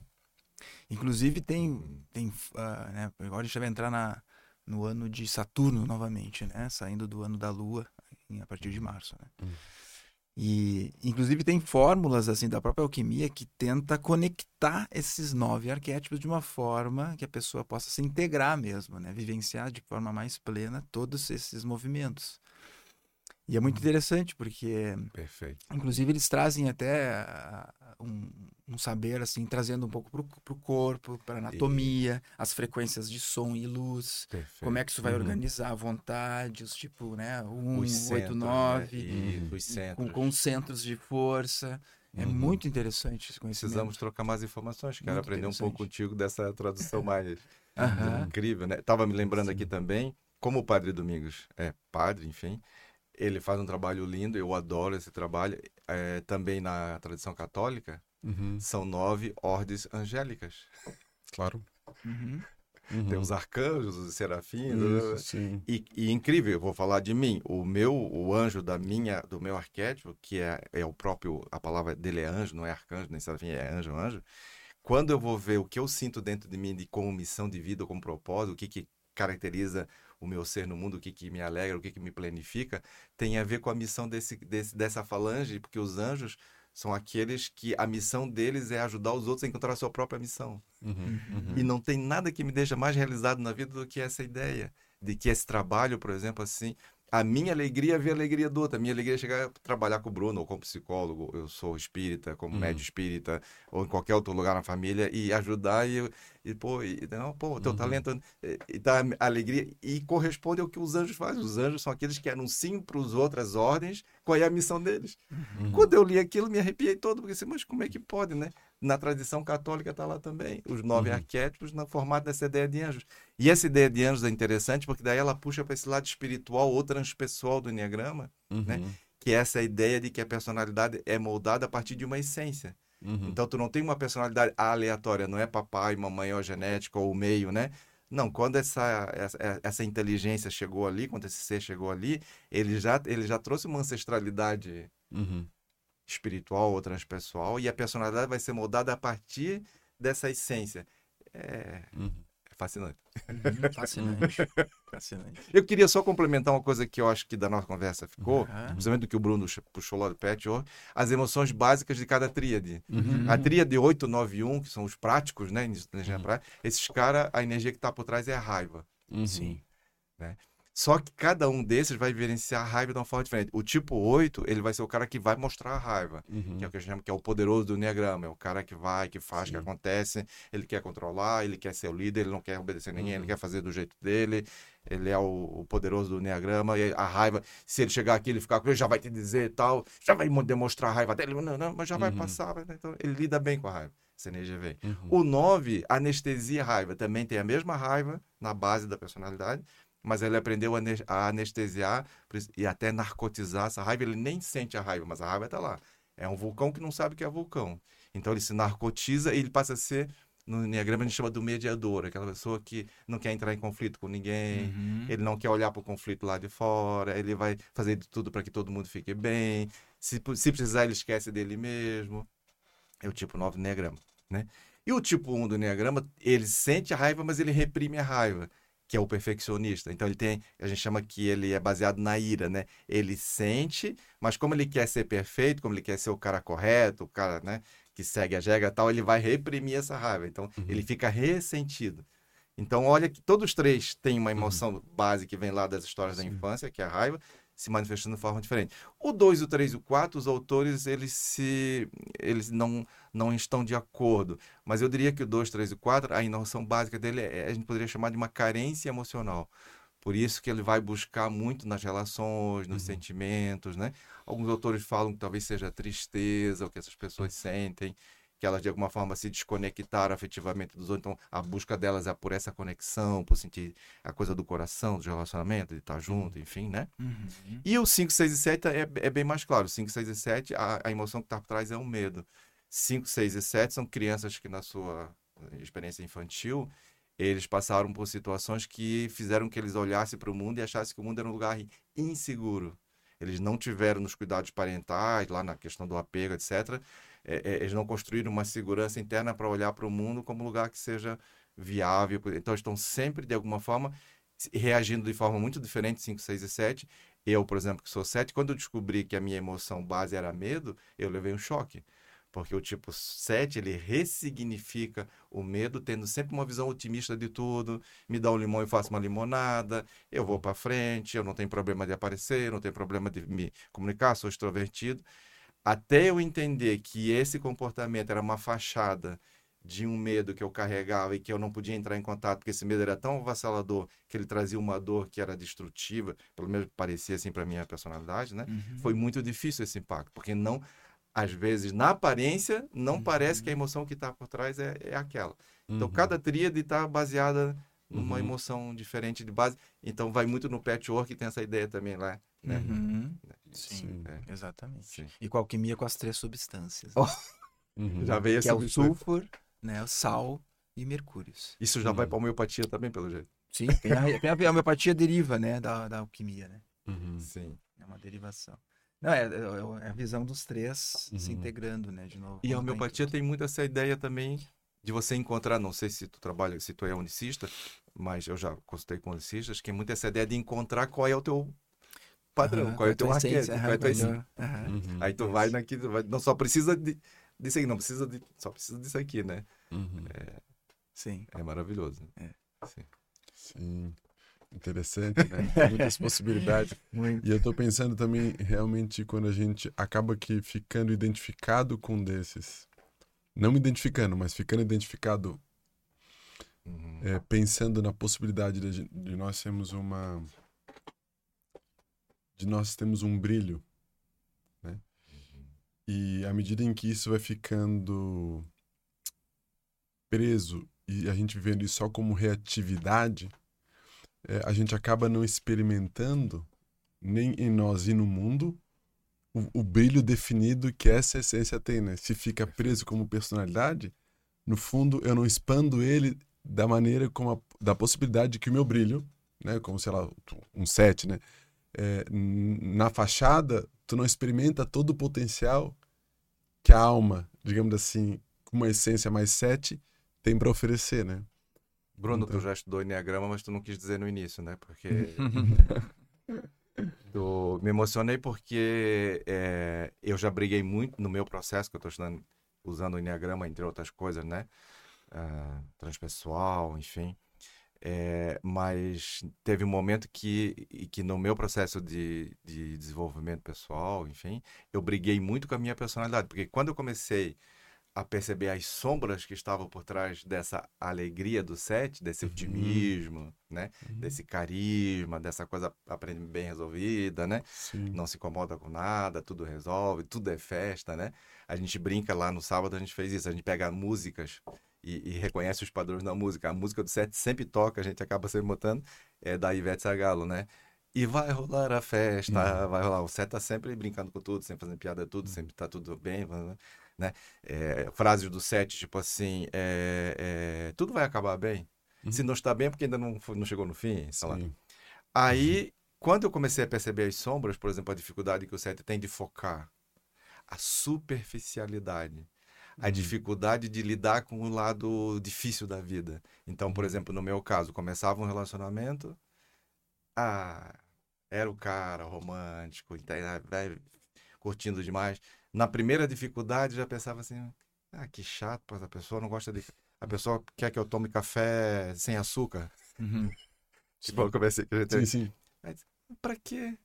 Inclusive tem, tem ah, né? Agora a gente vai entrar na, no ano de Saturno novamente, né? Saindo do ano da Lua em- a partir de março, né? Hum. E inclusive tem fórmulas assim da própria alquimia que tenta conectar esses nove arquétipos de uma forma que a pessoa possa se integrar mesmo, né? Vivenciar de forma mais plena todos esses movimentos. E é muito interessante porque perfeito. Inclusive, eles trazem até ah, um, um saber, assim, trazendo um pouco para o corpo, para anatomia, as frequências de som e luz, perfeito. como é que isso vai Uhum. organizar a vontade, os tipo, né, um, Os oito, centros, né? nove, Isso, os centros. com concentros de força. É Uhum. muito interessante esse conhecimento. Precisamos trocar mais informações. Quero Muito aprender um pouco contigo dessa tradução mais Aham. incrível, né? Tava me lembrando aqui também, como o Padre Domingos é padre, enfim, ele faz um trabalho lindo, eu adoro esse trabalho. É, também na tradição católica, Uhum. são nove ordens angélicas. Claro. Uhum. Uhum. Tem os arcanjos, os serafins, Isso, sim. E, e incrível, eu vou falar de mim. O meu, o anjo da minha, do meu arquétipo, que é, é o próprio, a palavra dele é anjo, não é arcanjo, nem serafim, é anjo, anjo. Quando eu vou ver o que eu sinto dentro de mim de como missão de vida, como propósito, o que que caracteriza o meu ser no mundo, o que que me alegra, o que que me planifica, tem a ver com a missão desse, desse dessa falange, porque os anjos são aqueles que a missão deles é ajudar os outros a encontrar a sua própria missão. Uhum. Uhum. E não tem nada que me deixa mais realizado na vida do que essa ideia. De que esse trabalho, por exemplo, assim, a minha alegria é ver a alegria do outro. A minha alegria é chegar a trabalhar com o Bruno, ou como psicólogo, eu sou espírita, como Uhum. médio espírita, ou em qualquer outro lugar na família, e ajudar e, e pô, e, não, pô, teu Uhum. talento, e, e dá alegria, e corresponde ao que os anjos fazem. Os anjos são aqueles que anunciam para os outras ordens qual é a missão deles. Uhum. Quando eu li aquilo, me arrepiei todo, porque assim, mas como é que pode, né? Na tradição católica está lá também, os nove Uhum. arquétipos no formato dessa ideia de anjos. E essa ideia de anjos é interessante porque daí ela puxa para esse lado espiritual ou transpessoal do Enneagrama, Uhum. né? que é essa ideia de que a personalidade é moldada a partir de uma essência. Uhum. Então, tu não tem uma personalidade aleatória, não é papai, mamãe ou genética ou o meio, né? Não, quando essa, essa, essa inteligência chegou ali, quando esse ser chegou ali, ele já, ele já trouxe uma ancestralidade Uhum. espiritual ou transpessoal e a personalidade vai ser moldada a partir dessa essência. É, Uhum. Fascinante. Uhum, Fascinante. Fascinante. Eu queria só complementar uma coisa que eu acho que da nossa conversa ficou, Aham. principalmente do que o Bruno puxou lá do Patchwork, as emoções básicas de cada tríade. Uhum. A tríade 8, 9 e 1, que são os práticos, né? Energia Uhum. prática, esses caras, a energia que está por trás é a raiva. Uhum. Sim. Só que cada um desses vai vivenciar a raiva de uma forma diferente. O tipo 8, ele vai ser o cara que vai mostrar a raiva. Uhum. que é o que a gente chama que é o poderoso do Enneagrama, é o cara que vai, que faz, que Sim. acontece, ele quer controlar, ele quer ser o líder, ele não quer obedecer ninguém, Uhum. ele quer fazer do jeito dele, ele é o, o poderoso do Enneagrama, e a raiva, se ele chegar aqui, ele ficar com ele, já vai te dizer tal, já vai mo- demonstrar a raiva dele, não, não, mas já vai Uhum. passar, vai- então ele lida bem com a raiva, essa energia vem. Uhum. O 9, anestesia a raiva, também tem a mesma raiva na base da personalidade, mas ele aprendeu a ane- a anestesiar e até narcotizar essa raiva. Ele nem sente a raiva, mas a raiva está lá. É um vulcão que não sabe que é vulcão. Então ele se narcotiza e ele passa a ser, no Enneagrama a gente chama do mediador, aquela pessoa que não quer entrar em conflito com ninguém, Uhum. ele não quer olhar para o conflito lá de fora, ele vai fazer de tudo para que todo mundo fique bem. Se, se precisar, ele esquece dele mesmo. É o tipo 9 do Enneagrama, né? E o tipo 1 do Enneagrama, ele sente a raiva, mas ele reprime a raiva, que é o perfeccionista. Então ele tem, a gente chama que ele é baseado na ira, né? Ele sente, mas como ele quer ser perfeito, como ele quer ser o cara correto, o cara, né, que segue a regra tal, ele vai reprimir essa raiva. Então Uhum. ele fica ressentido. Então olha que todos os três têm uma emoção base que vem lá das histórias da Sim. infância, que é a raiva, se manifestando de forma diferente. O 2, o 3 e o 4, os autores, eles se eles não não estão de acordo, mas eu diria que o 2, 3 e 4, a inovação básica dele é, a gente poderia chamar de uma carência emocional. Por isso que ele vai buscar muito nas relações, nos Uhum. sentimentos, né? Alguns autores falam que talvez seja a tristeza, o que essas pessoas sentem, que elas de alguma forma se desconectaram afetivamente dos outros. Então, a busca delas é por essa conexão, por sentir a coisa do coração, do relacionamento, de estar junto, enfim, né? Uhum. E o 5, 6 e 7 é, é bem mais claro. 5, 6 e 7, a, a emoção que está por trás é o medo. 5, 6 e 7 são crianças que, na sua experiência infantil, eles passaram por situações que fizeram que eles olhassem para o mundo e achassem que o mundo era um lugar inseguro. Eles não tiveram nos cuidados parentais, lá na questão do apego, etc. É, é, eles não construíram uma segurança interna para olhar para o mundo como lugar que seja viável. Então, estão sempre, de alguma forma, reagindo de forma muito diferente, 5, 6 e 7. Eu, por exemplo, que sou 7, quando eu descobri que a minha emoção base era medo, eu levei um choque. Porque o tipo 7, ele ressignifica o medo, tendo sempre uma visão otimista de tudo. Me dá um limão e faço uma limonada. Eu vou para frente, eu não tenho problema de aparecer, não tenho problema de me comunicar, sou extrovertido. Até eu entender que esse comportamento era uma fachada de um medo que eu carregava e que eu não podia entrar em contato, porque esse medo era tão avassalador que ele trazia uma dor que era destrutiva, pelo menos parecia assim para minha personalidade, né? Uhum. Foi muito difícil esse impacto, porque não, às vezes, na aparência, não parece que a emoção que está por trás é, é aquela. Então, Uhum. cada tríade está baseada numa Uhum. emoção diferente de base. Então, vai muito no patchwork, tem essa ideia também lá, né? Uhum. Sim, Sim. É. exatamente. Sim. E com a alquimia com as três substâncias. Oh, Uhum. Já veio que é o sulfur, né, o sal e mercúrios. Isso já vai Uhum. para homeopatia também, pelo jeito. Sim, tem a, tem a, a homeopatia deriva, né, da, da alquimia, né? Uhum. Sim. É uma derivação. Não, é, é- é a visão dos três se Uhum. integrando, né, de novo. E a homeopatia tem muito essa ideia também de você encontrar, não sei se tu trabalha, se tu é unicista, mas eu já consultei com unicistas, que é muito essa ideia de encontrar qual é o teu padrão, Aham, qual é o teu arquétipo, essência, qual é a tua é essência. Uhum. Aí tu vai naquilo, vai- não só precisa de, disso aqui, não precisa de, só precisa disso aqui, né? Uhum. Sim. É maravilhoso. É. Sim. Sim. Interessante, né? Muitas possibilidades. Muito. E eu tô pensando também, realmente, quando a gente acaba que ficando identificado com um desses. Não me identificando, mas ficando identificado, Uhum. é, pensando na possibilidade de, de nós termos uma. De nós termos um brilho, né? E à medida em que isso vai ficando preso e a gente vendo isso só como reatividade, é, a gente acaba não experimentando nem em nós e no mundo o, o brilho definido que essa essência tem, né? Se fica preso como personalidade, no fundo eu não expando ele da maneira como a, da possibilidade de que o meu brilho, né, como sei lá, um set, né, é, na fachada tu não experimenta todo o potencial que a alma, digamos assim, com uma essência mais sete, tem para oferecer, né? Bruno, então... tu já estudou Enneagrama, mas tu não quis dizer no início, né? Porque tu... me emocionei porque é, eu já briguei muito no meu processo que eu estou estudando, usando o Enneagrama, entre outras coisas, né? Uh, transpessoal, enfim. É, mas teve um momento que, que no meu processo de, de desenvolvimento pessoal, enfim, eu briguei muito com a minha personalidade, porque quando eu comecei a perceber as sombras que estavam por trás dessa alegria do set, desse uhum. otimismo, né? Uhum. Desse carisma, dessa coisa bem resolvida, né? Sim. Não se incomoda com nada, tudo resolve, tudo é festa, né? A gente brinca lá no sábado, a gente fez isso, a gente pega músicas e, e, reconhece os padrões da música. A música do set sempre toca, a gente acaba sempre botando, é da Ivete Sagalo, né? E vai rolar a festa, uhum. vai rolar. O set tá sempre brincando com tudo, sempre fazendo piada tudo, sempre tá tudo bem, né? É, frases do set, tipo assim, é, é, tudo vai acabar bem. Uhum. Se não está bem, é porque ainda não, não chegou no fim, sei lá. Aí, uhum. quando eu comecei a perceber as sombras, por exemplo, a dificuldade que o set tem de focar, a superficialidade, a uhum. dificuldade de lidar com o lado difícil da vida. Então, por uhum. exemplo, no meu caso, começava um relacionamento, ah, era o cara romântico, vai curtindo demais. Na primeira dificuldade, já pensava assim, ah, que chato, a pessoa não gosta de... A pessoa quer que eu tome café sem açúcar. Uhum. Tipo, eu comecei... Sim, sim. Mas, pra quê?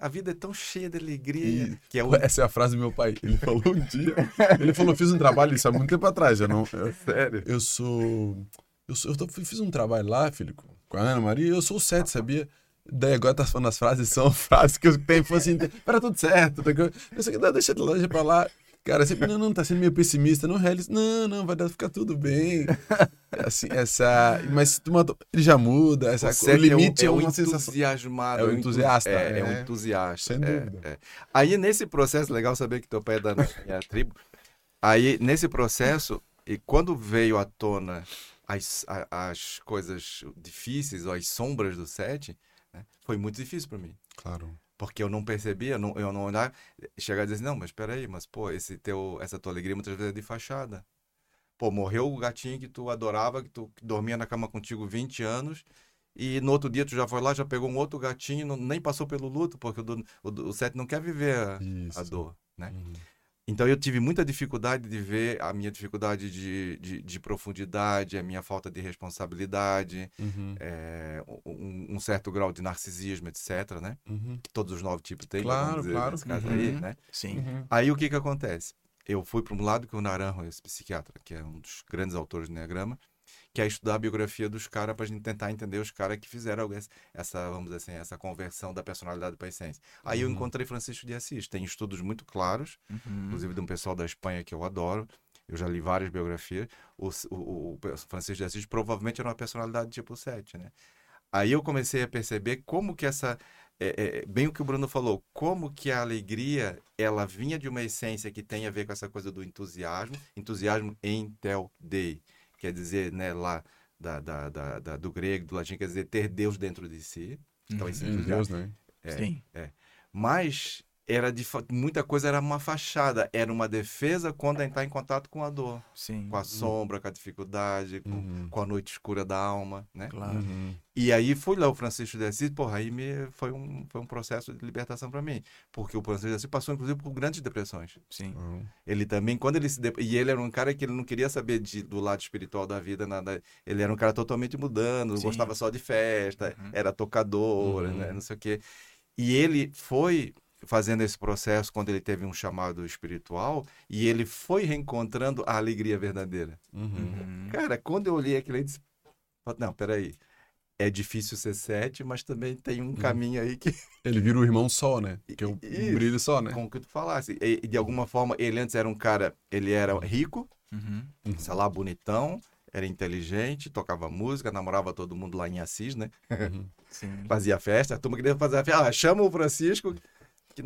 A vida é tão cheia de alegria. E, que é o... Essa é a frase do meu pai. Ele falou um dia. Ele falou: fiz um trabalho isso há muito tempo atrás. Eu não, eu, Sério? Eu sou. Eu, sou, eu fiz um trabalho lá, filho, com a Ana Maria. Eu sou o sete, sabia? Daí agora tá falando as frases, são frases que eu tenho, assim, para tudo certo. Tá, eu que deixa, deixa pra lá. Cara, sempre, não, não, tá sendo meio pessimista, não realiza. Não, não, vai dar, ficar tudo bem. Assim, essa. Mas ele já muda, essa, o, o limite é, um, é, uma sensação. Entusiasmado, é um entusiasta. É, é, é um entusiasta. Sem dúvida. É, é. Aí, nesse processo, legal saber que teu pai é da minha tribo. Aí, nesse processo, e quando veio à tona as, as coisas difíceis ou as sombras do set, né, foi muito difícil para mim. Claro porque eu não percebia, eu não, eu não olhava, chegar a dizer assim, não, mas espera mas pô, esse teu, essa tua alegria muitas vezes é de fachada. Pô, morreu o gatinho que tu adorava, que tu que dormia na cama contigo 20 anos, e no outro dia tu já foi lá, já pegou um outro gatinho, não, nem passou pelo luto, porque o, o, o Sete não quer viver a, a dor, né? Uhum. Então eu tive muita dificuldade de ver a minha dificuldade de, de, de profundidade, a minha falta de responsabilidade, uhum. é, um, um, certo grau de narcisismo, etc. Né? Uhum. Que todos os nove tipos têm. Claro, dizer, claro. Caso uhum. aí, né? Sim. Uhum. Aí o que que acontece? Eu fui para um lado que o Naranjo, esse psiquiatra, que é um dos grandes autores do Enneagrama, que é estudar a biografia dos caras para a gente tentar entender os caras que fizeram essa, vamos dizer assim, essa conversão da personalidade para a essência. Aí uhum. eu encontrei Francisco de Assis. Tem estudos muito claros, uhum. inclusive de um pessoal da Espanha que eu adoro. Eu já li várias biografias. O, o, o Francisco de Assis provavelmente era uma personalidade tipo 7, né? Aí eu comecei a perceber como que essa é, é, bem o que o Bruno falou, como que a alegria ela vinha de uma essência que tem a ver com essa coisa do entusiasmo, entusiasmo em tel dei quer dizer, né, lá da, da, da, da, do grego, do latim, quer dizer ter Deus dentro de si. Então, esse uhum. Deus, né? É, Sim. É. Mas era de muita coisa era uma fachada, era uma defesa quando entrar em contato com a dor, Sim. com a sombra, com a dificuldade, com, uhum. com a noite escura da alma, né? Claro. Uhum. E aí fui lá o Francisco de Assis, porra, aí me foi um foi um processo de libertação para mim, porque o Francisco de Assis passou inclusive por grandes depressões. Sim. Uhum. Ele também quando ele se de... e ele era um cara que ele não queria saber de, do lado espiritual da vida, nada. Ele era um cara totalmente mudando, Sim. gostava só de festa, uhum. era tocador, né, uhum. não sei o quê. E ele foi fazendo esse processo quando ele teve um chamado espiritual e ele foi reencontrando a alegria verdadeira. Uhum. uhum. Cara, quando eu olhei aquilo, eu disse: Não, peraí. É difícil ser sete, mas também tem um uhum. caminho aí que. Ele vira o irmão só, né? Que é um, Isso, brilho só, né? Como que tu falasse. E, de alguma forma, ele antes era um cara. Ele era rico, uhum. sei lá, bonitão, era inteligente, tocava música, namorava todo mundo lá em Assis, né? Uhum. Fazia festa. A turma queria fazer a festa. Ah, chama o Francisco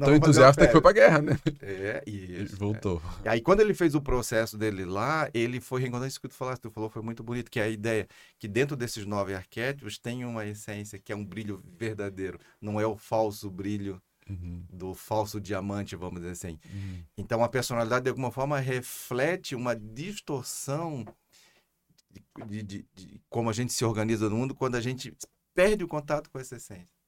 Tão entusiasta que foi pra guerra, né? É, E isso. voltou. E aí, quando ele fez o processo dele lá, ele foi reencontrando isso que tu falaste, tu falou, foi muito bonito, que é a ideia que dentro desses nove arquétipos tem uma essência que é um brilho verdadeiro, não é o falso brilho Uhum, do falso diamante, vamos dizer assim. uhum, Então, a personalidade, de alguma forma, reflete uma distorção de, de- de como a gente se organiza no mundo quando a gente perde o contato com essa essência.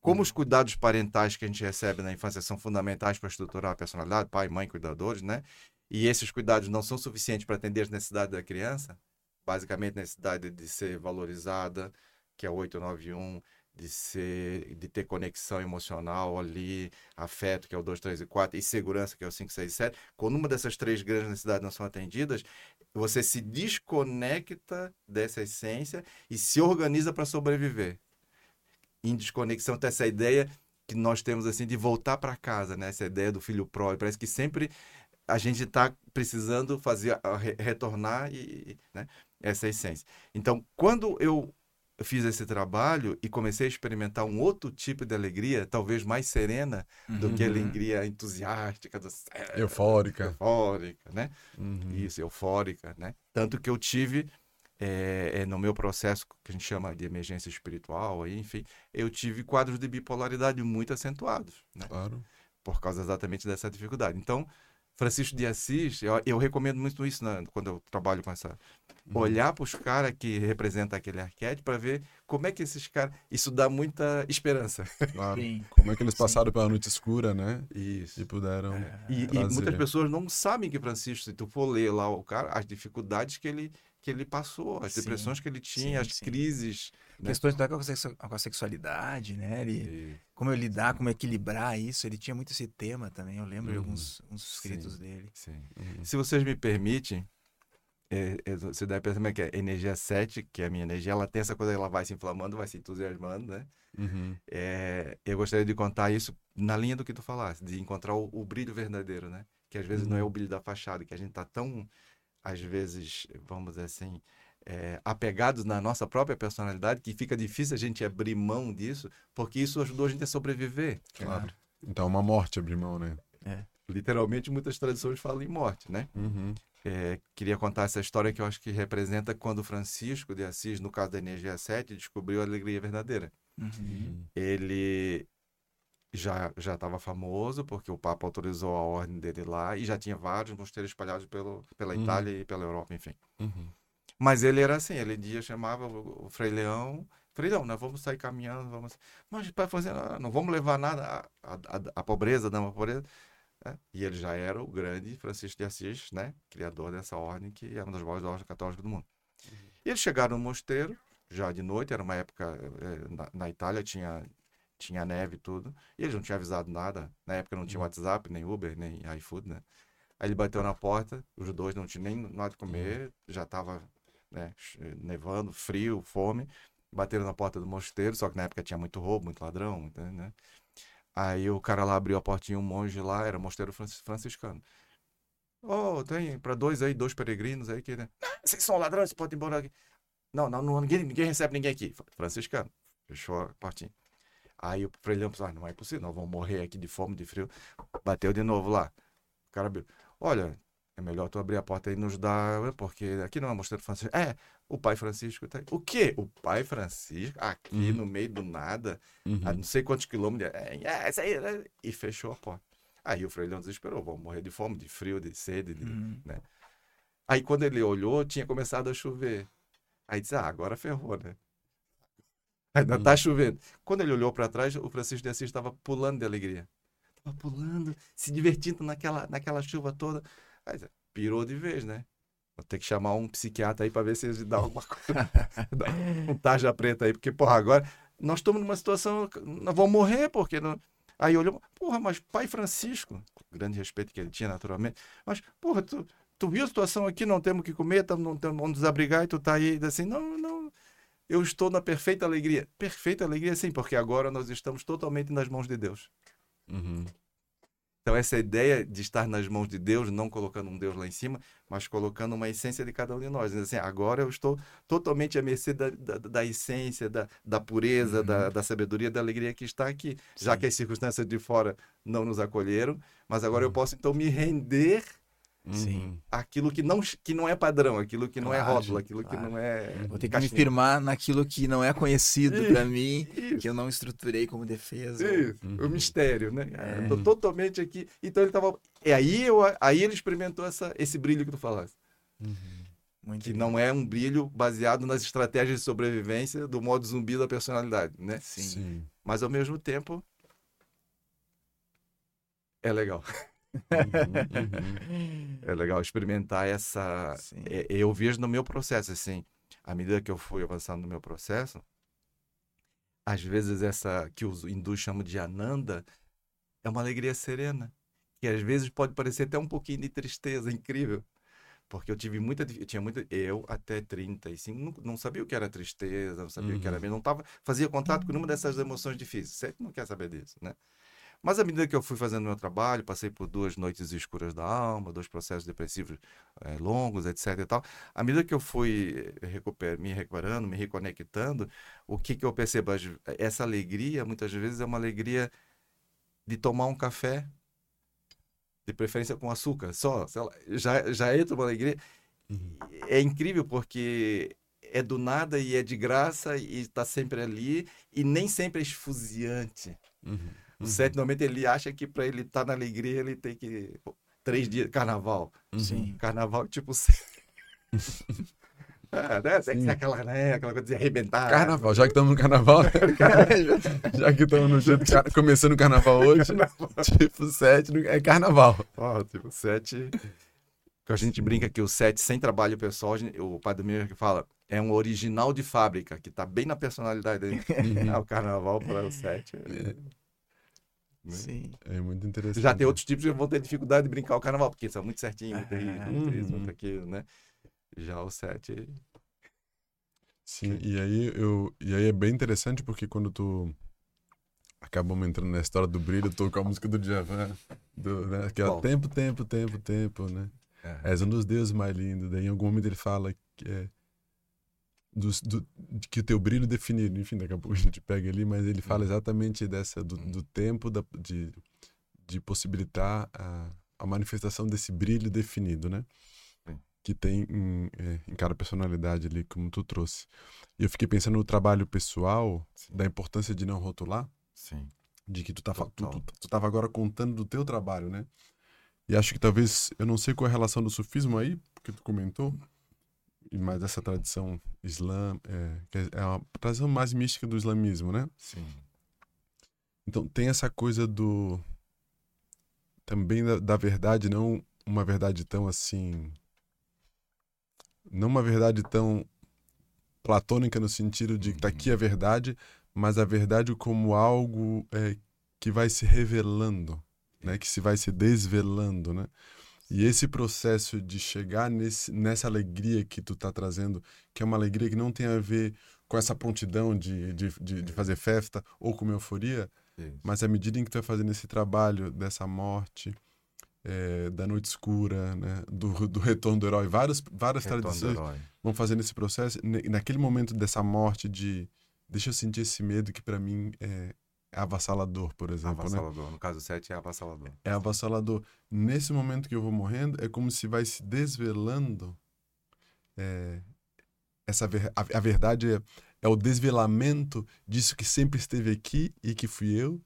Como os cuidados parentais que a gente recebe na infância são fundamentais para estruturar a personalidade, pai, mãe, cuidadores, né? E esses cuidados não são suficientes para atender as necessidades da criança, basicamente a necessidade de ser valorizada, que é o 891, de ser de ter conexão emocional ali, afeto, que é o 2, 3 e 4, e segurança, que é o 5, 6 e 7. Quando uma dessas três grandes necessidades não são atendidas, você se desconecta dessa essência e se organiza para sobreviver. Em desconexão tem essa ideia que nós temos assim de voltar para casa, né? Essa ideia do filho pródigo, parece que sempre a gente está precisando fazer retornar e né? essa essência. Então, quando eu fiz esse trabalho e comecei a experimentar um outro tipo de alegria, talvez mais serena do que a Uhum. alegria entusiástica, do Eufórica. eufórica, né? Uhum. Isso, eufórica, né? Tanto que eu tive, é, é, no meu processo que a gente chama de emergência espiritual, aí, enfim, eu tive quadros de bipolaridade muito acentuados, né? Claro. Por causa exatamente dessa dificuldade. Então, Francisco de Assis, eu, eu recomendo muito isso né, quando eu trabalho com essa. Uhum. Olhar para os caras que representam aquele arquétipo para ver como é que esses caras. Isso dá muita esperança. Claro. Sim. Como é que eles Sim. passaram pela noite escura, né? Isso. E puderam. E, e trazer. muitas pessoas não sabem que Francisco, se tu for ler lá o cara, as dificuldades que ele, que ele passou, as Sim, depressões que ele tinha, sim, as sim. crises. né? Questões até com a, sexu- com a sexualidade, né? Ele, E- como eu lidar, como equilibrar isso. Ele tinha muito esse tema também. Eu lembro de Uhum. alguns uns escritos dele. Uhum. Se vocês me permitem, é, é, você deve pensar que é energia 7, que é a minha energia, ela tem essa coisa, ela vai se inflamando, vai se entusiasmando, né? Uhum. É, eu gostaria de contar isso na linha do que tu falaste, de encontrar o, o brilho verdadeiro, né? Que às vezes não é Uhum. o brilho da fachada, que a gente tá tão, às vezes, vamos dizer assim, é, apegados na nossa própria personalidade, que fica difícil a gente abrir mão disso, porque isso ajudou a gente a sobreviver. Claro. Então, uma morte abrir mão, né? Literalmente, muitas tradições falam em morte, né? Uhum. É, queria contar essa história que eu acho que representa quando Francisco de Assis, no caso da Energia 7, descobriu a alegria verdadeira. Uhum. Ele já já estava famoso porque o Papa autorizou a ordem dele lá e já tinha vários mosteiros espalhados pelo, pela Uhum. Itália e pela Europa, enfim. Uhum. Mas ele era assim, ele dia chamava o, o Frei Leão, Frei Leão, nós vamos sair caminhando, vamos... Mas para fazer, ah, não vamos levar nada, a, a, a- pobreza, não, a pobreza. né? E ele já era o grande Francisco de Assis, né? Criador dessa ordem, que é uma das maiores ordens católicas do mundo. E eles chegaram no mosteiro, já de noite, era uma época, eh, na, na Itália tinha, tinha neve e tudo, e eles não tinham avisado nada. Na época não tinha WhatsApp, nem Uber, nem iFood, né? Aí ele bateu na porta, os dois não tinham nem nada de comer, já estava né, nevando, frio, fome. Bateram na porta do mosteiro, só que na época tinha muito roubo, muito ladrão, né? Aí o cara lá abriu a portinha, um monge lá, era mosteiro francis- franciscano. Oh, tem para dois aí, dois peregrinos aí que, né? "Não, vocês são ladrões, vocês podem ir embora aqui. Não, não, não ninguém, ninguém recebe ninguém aqui. Franciscano. Fechou a portinha. Aí o Frei ah, não é possível, nós vamos morrer aqui de fome, de frio. Bateu de novo lá. O cara abriu. Olha, é melhor tu abrir a porta e nos dar, porque aqui não é mosteiro Francisco. É, o pai Francisco tá aí. O quê? O pai Francisco? Aqui Uhum. no meio do nada, Uhum. a não sei quantos quilômetros. É, é, essa aí, né? E fechou a porta. Aí o Frei Leão desesperou, vamos morrer de fome, de frio, de sede. de- Uhum. Aí quando ele olhou, tinha começado a chover. Aí disse, ah, agora ferrou, né? Ainda Hum. tá chovendo. Quando ele olhou para trás, o Francisco de Assis estava pulando de alegria. Tava pulando, se divertindo naquela, naquela chuva toda. Aí pirou de vez, né? Vou ter que chamar um psiquiatra aí para ver se ele dá alguma coisa. dá um tarja preta aí, porque, porra, agora nós estamos numa situação, nós vamos morrer, porque não... Aí olhou, porra, mas pai Francisco, grande respeito que ele tinha, naturalmente, mas, porra, tu, tu viu a situação aqui, não temos o que comer, tamo, não temos onde desabrigar, e tu tá aí assim, não, não, eu estou na perfeita alegria. Perfeita alegria, sim, porque agora nós estamos totalmente nas mãos de Deus. Uhum. Então, essa ideia de estar nas mãos de Deus, não colocando um Deus lá em cima, mas colocando uma essência de cada um de nós. Assim, agora eu estou totalmente à mercê da, da, da essência, da, da pureza, uhum. da, da, sabedoria, da alegria que está aqui. Sim. Já que as circunstâncias de fora não nos acolheram, mas agora uhum. eu posso então me render Sim. Aquilo que não, que não é padrão, aquilo que não é rótulo, aquilo claro. que não é. Vou ter que caixinha. me firmar naquilo que não é conhecido para mim, isso. que eu não estruturei como defesa. Uhum. O mistério, né? É. Eu tô totalmente aqui. Então ele tava. E aí, eu, aí ele experimentou essa, esse brilho que tu falaste. Uhum. Muito que não é um brilho baseado nas estratégias de sobrevivência do modo zumbi da personalidade, né? Sim. Sim. Mas ao mesmo tempo é legal. Uhum, É legal experimentar essa. É, eu vejo no meu processo, assim, à medida que eu fui avançando no meu processo, às vezes essa que os hindus chamam de ananda é uma alegria serena, que às vezes pode parecer até um pouquinho de tristeza, incrível. Porque eu tive muita. Eu tinha muita. Eu, até 35, não, não sabia o que era tristeza, não sabia uhum. o que era. Uhum. Não tava, fazia contato com nenhuma dessas emoções difíceis. Você não quer saber disso, né? Mas à medida que eu fui fazendo meu trabalho, passei por duas noites escuras da alma, dois processos depressivos é, longos, etc. E tal. À medida que eu fui recuper, me recuperando, me reconectando, o que, que eu percebo? Essa alegria, muitas vezes, é uma alegria de tomar um café, de preferência com açúcar, só. Lá, já, já entra uma alegria. Uhum. É incrível porque é do nada e é de graça e está sempre ali e nem sempre é esfuziante. Uhum. O uhum. 790 ele acha que para ele estar tá na alegria ele tem que. Três dias. Carnaval. Uhum. Sim. Carnaval, tipo. É, né? Sim. Aquela, né? aquela coisa de arrebentar. Carnaval, já que estamos no carnaval. já que estamos no jeito, começando o carnaval hoje. Carnaval. Tipo 7 é carnaval. Ó, oh, tipo 7. Que a gente brinca que o 7 sem trabalho pessoal, o pai do meu que fala, é um original de fábrica, que está bem na personalidade dele. Uhum. Ah, o carnaval para o 7. É. Né? Sim. É muito interessante. Já tem outros tipos que vão ter dificuldade de brincar o carnaval, porque são muito certinhos, muito ah, muito isso, muito aquilo, né? Já o 7. Sim, e aí, eu, e aí é bem interessante porque quando tu acabamos entrando na história do brilho, tocou a música do Djavan, do, né? que é tempo, tempo, tempo, tempo, né? É. És um dos deuses mais lindos. Daí em algum momento ele fala que é, do, do, que o teu brilho definido, enfim, daqui a pouco a gente pega ali, mas ele fala uhum. exatamente dessa do, uhum. do tempo da, de, de possibilitar a, a manifestação desse brilho definido, né? Que tem em, é, em, cada personalidade ali, como tu trouxe. E eu fiquei pensando no trabalho pessoal, Sim. da importância de não rotular. Sim. De que tu, tá, tu, tu, tu tava agora contando do teu trabalho, né? E acho que talvez, eu não sei qual é a relação do sufismo aí, porque tu comentou, mais essa tradição islã, é, é a tradição mais mística do islamismo, né? Sim. Então tem essa coisa do também da, da verdade, não uma verdade tão assim, não uma verdade tão platônica no sentido de que tá aqui a verdade, mas a verdade como algo é, que vai se revelando, né? Que se vai se desvelando, né? E esse processo de chegar nesse, nessa alegria que tu tá trazendo, que é uma alegria que não tem a ver com essa prontidão de, de, de, de fazer festa ou com euforia, mas à medida em que tu vai fazendo esse trabalho dessa morte, é, da noite escura, né, do, do retorno do herói, várias, várias tradições vão fazendo esse processo. Naquele momento dessa morte de deixa eu sentir esse medo que para mim é avassalador, por exemplo. Né? Avassalador. Né? No caso 7 é avassalador. É avassalador. Nesse momento que eu vou morrendo, é como se vai se desvelando. É, essa ver, a, a, verdade é, é o desvelamento disso que sempre esteve aqui e que fui eu,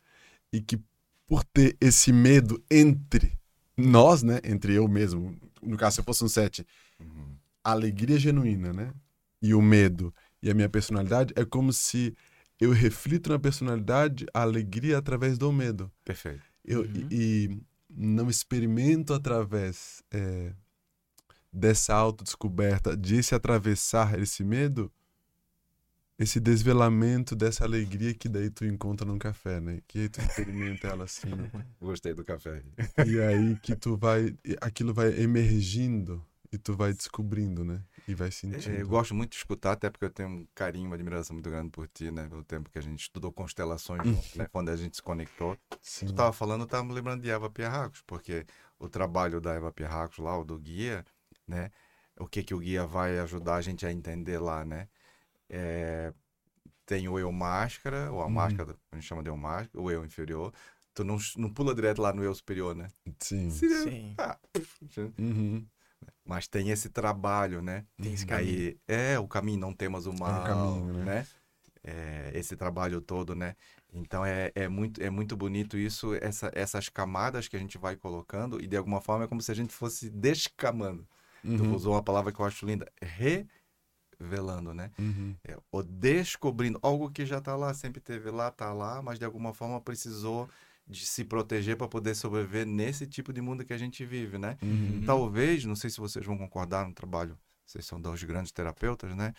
e que por ter esse medo entre nós, né? Entre eu mesmo, no caso, se eu fosse um 7, uhum. a alegria genuína, né? E o medo e a minha personalidade, é como se eu reflito na personalidade a alegria através do medo. Perfeito. Eu, uhum. e, e, não experimento através é, dessa autodescoberta, de se atravessar esse medo, esse desvelamento dessa alegria que daí tu encontra no café, né? Que aí tu experimenta ela assim. Gostei do café. E aí que tu vai, aquilo vai emergindo e tu vai descobrindo, né? E vai É, sentindo. Eu gosto muito de escutar, até porque eu tenho um carinho, uma admiração muito grande por ti, né? Pelo tempo que a gente estudou constelações juntos, né? Quando a gente se conectou. Sim. Tu tava falando, eu tava me lembrando de Eva Pierracos, porque o trabalho da Eva Pierracos lá, o do guia, né? O que que o guia vai ajudar a gente a entender lá, né? É, tem o eu máscara, ou a Uhum. máscara, a gente chama de eu máscara, o eu inferior. Tu não, não pula direto lá no eu superior, né? Sim. Seria- Sim. ah, Uhum. Mas tem esse trabalho, né? Tem esse caminho. Aí, é, o caminho, não temas o mal, caminho, né? né? É, esse trabalho todo, né? Então é, é, muito, é muito bonito isso, essa, essas camadas que a gente vai colocando, e de alguma forma é como se a gente fosse descamando. Tu Uhum. usou uma palavra que eu acho linda, revelando, né? Uhum. É, o descobrindo, algo que já tá lá, sempre teve lá, tá lá, mas de alguma forma precisou de se proteger para poder sobreviver nesse tipo de mundo que a gente vive, né? Uhum. Talvez, não sei se vocês vão concordar no trabalho, vocês são dois grandes terapeutas, né?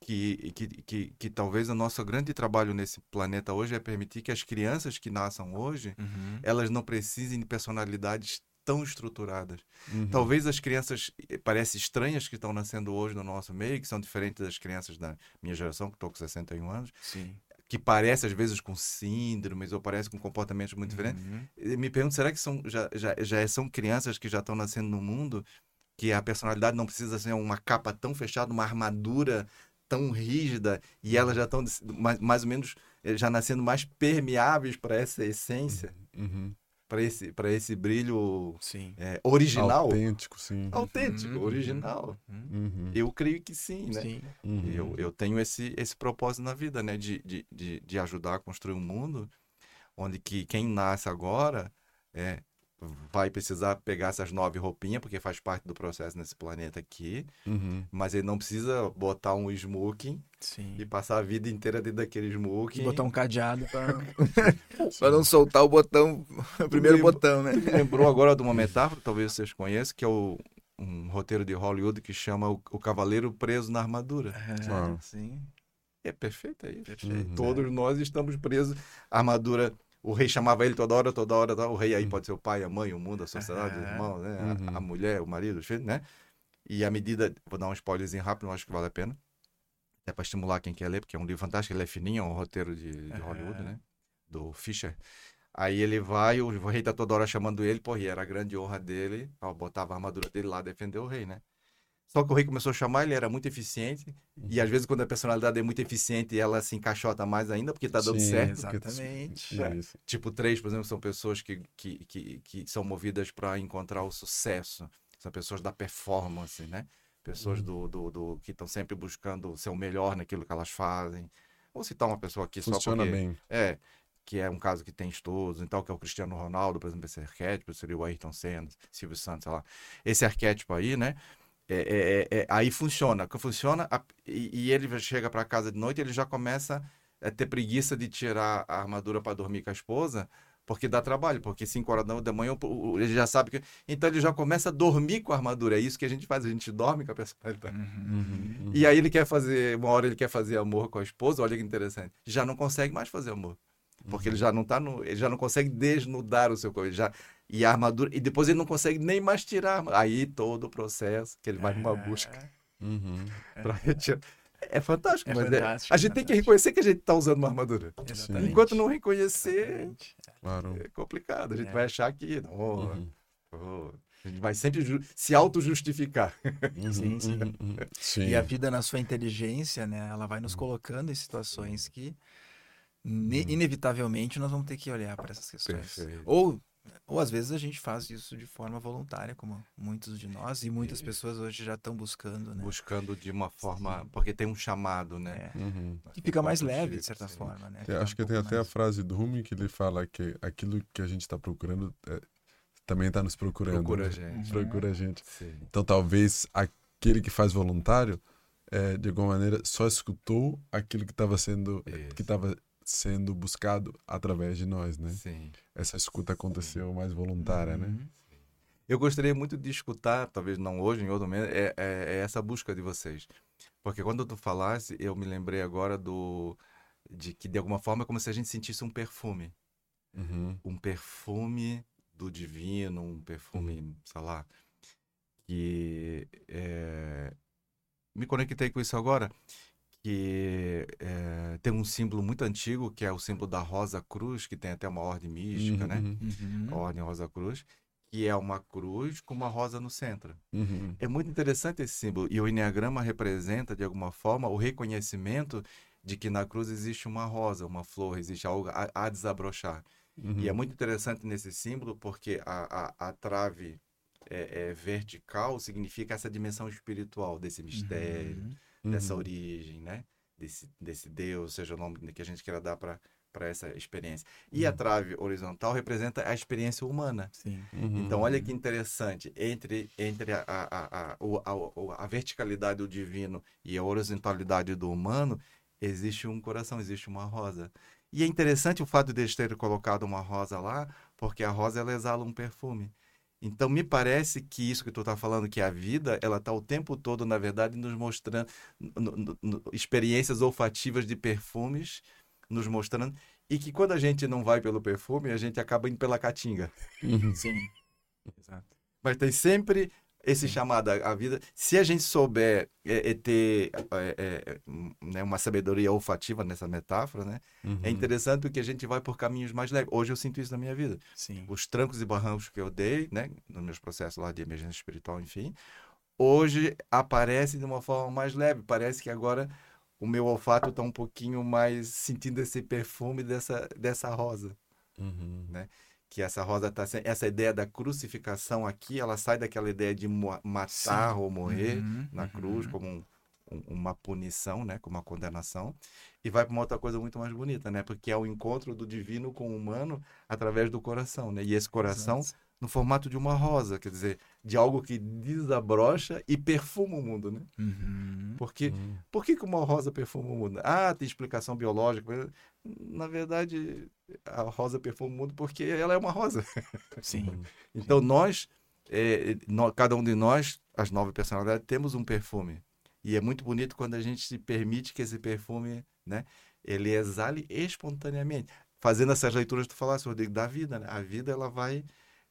Que, que, que, que talvez o nosso grande trabalho nesse planeta hoje é permitir que as crianças que nasçam hoje, Uhum. elas não precisem de personalidades tão estruturadas. Uhum. Talvez as crianças, eh, parece estranhas que estão nascendo hoje no nosso meio, que são diferentes das crianças da minha geração, que estou com 61 anos, Sim. Que parece às vezes com síndromes ou parece com comportamentos muito diferentes. Uhum. Me pergunto, será que são, já, já, já são crianças que já estão nascendo no mundo que a personalidade não precisa ser uma capa tão fechada, uma armadura tão rígida e elas já estão mais, mais ou menos eh, já nascendo mais permeáveis para essa essência, Uhum. Para esse, para esse brilho Sim. eh, original, Autêntico, sim. autêntico, Uhum. original. Uhum. Eu creio que sim, né? Sim. Uhum. Eu, eu tenho esse, esse propósito na vida, né? De, de, de, de ajudar a construir um mundo onde que quem nasce agora é, vai precisar pegar essas nove roupinhas, porque faz parte do processo nesse planeta aqui, Uhum. mas ele não precisa botar um smoking Sim. e passar a vida inteira dentro daquele smoking. Botar um cadeado pra... pra não soltar o botão, o primeiro lembra- botão, né? Lembrou agora de uma metáfora, talvez vocês conheçam, que é o, um roteiro de Hollywood que chama o, o Cavaleiro Preso na Armadura. Ah. É, sim. É perfeito, é isso. Perfeito. Uhum. Todos nós estamos presos. A armadura, o rei chamava ele toda hora, toda hora. toda hora. O rei aí pode ser o pai, a mãe, o mundo, a sociedade, os Aham. irmãos, né? A- Uhum. A, mulher, o marido, os filhos, né? E à medida, vou dar um spoilerzinho rápido, acho que vale a pena. É para estimular quem quer ler, porque é um livro fantástico, ele é fininho, é um roteiro de, de. Hollywood, né? Do Fisher. Aí ele vai, o rei tá toda hora chamando ele, pô, e era a grande honra dele, ó, botava a armadura dele lá, defender o rei, né? Só que o rei começou a chamar, ele era muito eficiente, e às vezes quando a personalidade é muito eficiente, ela se encaixota mais ainda, porque tá dando Sim, certo. porque- Exatamente. É. Tipo, três, por exemplo, são pessoas que, que, que, que são movidas para encontrar o sucesso. São pessoas da performance, né? Pessoas do, do, do- que estão sempre buscando ser o melhor naquilo que elas fazem. Vou citar uma pessoa aqui só Funciona porque... bem. É, que é um caso que tem estudos e tal, que é o Cristiano Ronaldo, por exemplo, esse arquétipo, seria o Ayrton Senna, Silvio Santos, sei lá. Esse arquétipo aí, né? É- é- é- é- aí funciona. Que funciona e, e ele chega para casa de noite ele já começa a ter preguiça de tirar a armadura para dormir com a esposa, porque dá trabalho, porque 5 horas da- manhã ele já sabe que. Então ele já começa a dormir com a armadura. É isso que a gente faz, a gente dorme com a personalidade. Uhum. E aí ele quer fazer, uma hora ele quer fazer amor com a esposa, olha que interessante. Já não consegue mais fazer amor. Porque ele já não tá no, ele já não consegue desnudar o seu corpo, ele já e a armadura e depois ele não consegue nem mais tirar. Aí todo o processo que ele vai numa busca Uhum. para retirar. É fantástico, É mas é- fantástico, a gente tem que fantástico. reconhecer que a gente tá usando uma armadura. Exatamente. Enquanto não reconhecer, Exatamente. Claro. é complicado. A gente É. vai achar que não, Uhum. oh, a gente vai sempre se auto-justificar. Uhum, Sim, sim. uhum, uhum. Sim. E a vida, na sua inteligência, né? Ela vai nos colocando em situações que, ne- inevitavelmente, nós vamos ter que olhar para essas questões. Perfeito. Ou, ou, às vezes, a gente faz isso de forma voluntária, como muitos de nós, e muitas pessoas hoje já estão buscando, né? Buscando de uma forma. Porque tem um chamado, né? É. Uhum. Que fica mais leve, de certa sim. forma, né? Acho um que tem até a frase do Rumi que ele fala que aquilo que a gente está procurando é, também está nos procurando. Procura a né? gente. Procura a gente. Sim. Então talvez aquele que faz voluntário, é, de alguma maneira, só escutou aquilo que estava sendo Isso. que estava sendo buscado através de nós, né? Sim. Essa escuta aconteceu mais voluntária, né? Uhum. Eu gostaria muito de escutar, talvez não hoje, em outro momento, é, é- é essa busca de vocês. Porque quando tu falasse, eu me lembrei agora do. de que de alguma forma é como se a gente sentisse um perfume. Uhum. Um perfume do divino, um perfume, sei lá. que é, me conectei com isso agora, que é, tem um símbolo muito antigo, que é o símbolo da Rosa Cruz, que tem até uma ordem mística, né? Uhum, Uhum. A Ordem Rosa Cruz, que é uma cruz com uma rosa no centro. uhum, É muito interessante esse símbolo. E o Enneagrama representa, de alguma forma, o reconhecimento de que na cruz existe uma rosa, uma flor, existe algo a, a desabrochar. uhum, E é muito interessante nesse símbolo porque a, a, a trave é, é vertical significa essa dimensão espiritual desse mistério, Uhum. dessa uhum, origem, né? Desse, desse Deus, seja o nome que a gente queira dar para essa experiência. E a Uhum. trave horizontal representa a experiência humana. Sim. uhum, Então, olha que interessante, entre, entre a, a, a, a, a, a verticalidade do divino e a horizontalidade do humano, existe um coração, existe uma rosa. E é interessante o fato de eles terem colocado uma rosa lá, porque a rosa ela exala um perfume. Então, me parece que isso que tu está falando, que a vida, ela está o tempo todo, na verdade, nos mostrando no- no- no- experiências olfativas de perfumes, nos mostrando, e que quando a gente não vai pelo perfume, a gente acaba indo pela caatinga. uhum, Sim. Exato. Mas tem sempre esse chamado à vida. Se a gente souber é, é, ter é, é, um, né, uma sabedoria olfativa nessa metáfora, né? uhum, É interessante porque a gente vai por caminhos mais leves. Hoje eu sinto isso na minha vida. Sim. Os trancos e barrancos que eu dei, né? Nos meus processos lá de emergência espiritual, enfim. Hoje aparece de uma forma mais leve. Parece que agora o meu olfato está um pouquinho mais sentindo esse perfume dessa, dessa rosa uhum, que essa rosa tá essa ideia da crucificação aqui, ela sai daquela ideia de matar ou morrer Uhum, na uhum. cruz como um- um- uma punição, né, como uma condenação, e vai para uma outra coisa muito mais bonita, né, porque é o encontro do divino com o humano através do coração, né, e esse coração Exato. No formato de uma rosa, quer dizer, de algo que desabrocha e perfuma o mundo, né? Uhum. Porque uhum, por que, que uma rosa perfuma o mundo? Ah, tem explicação biológica. mas, Na verdade, a rosa perfuma o mundo porque ela é uma rosa. Sim. Então, nós, é, cada um de nós, as nove personalidades, temos um perfume. E é muito bonito quando a gente se permite que esse perfume, né, ele exale espontaneamente. Fazendo essas leituras que tu falaste, Rodrigo, da vida, né? A vida, ela vai,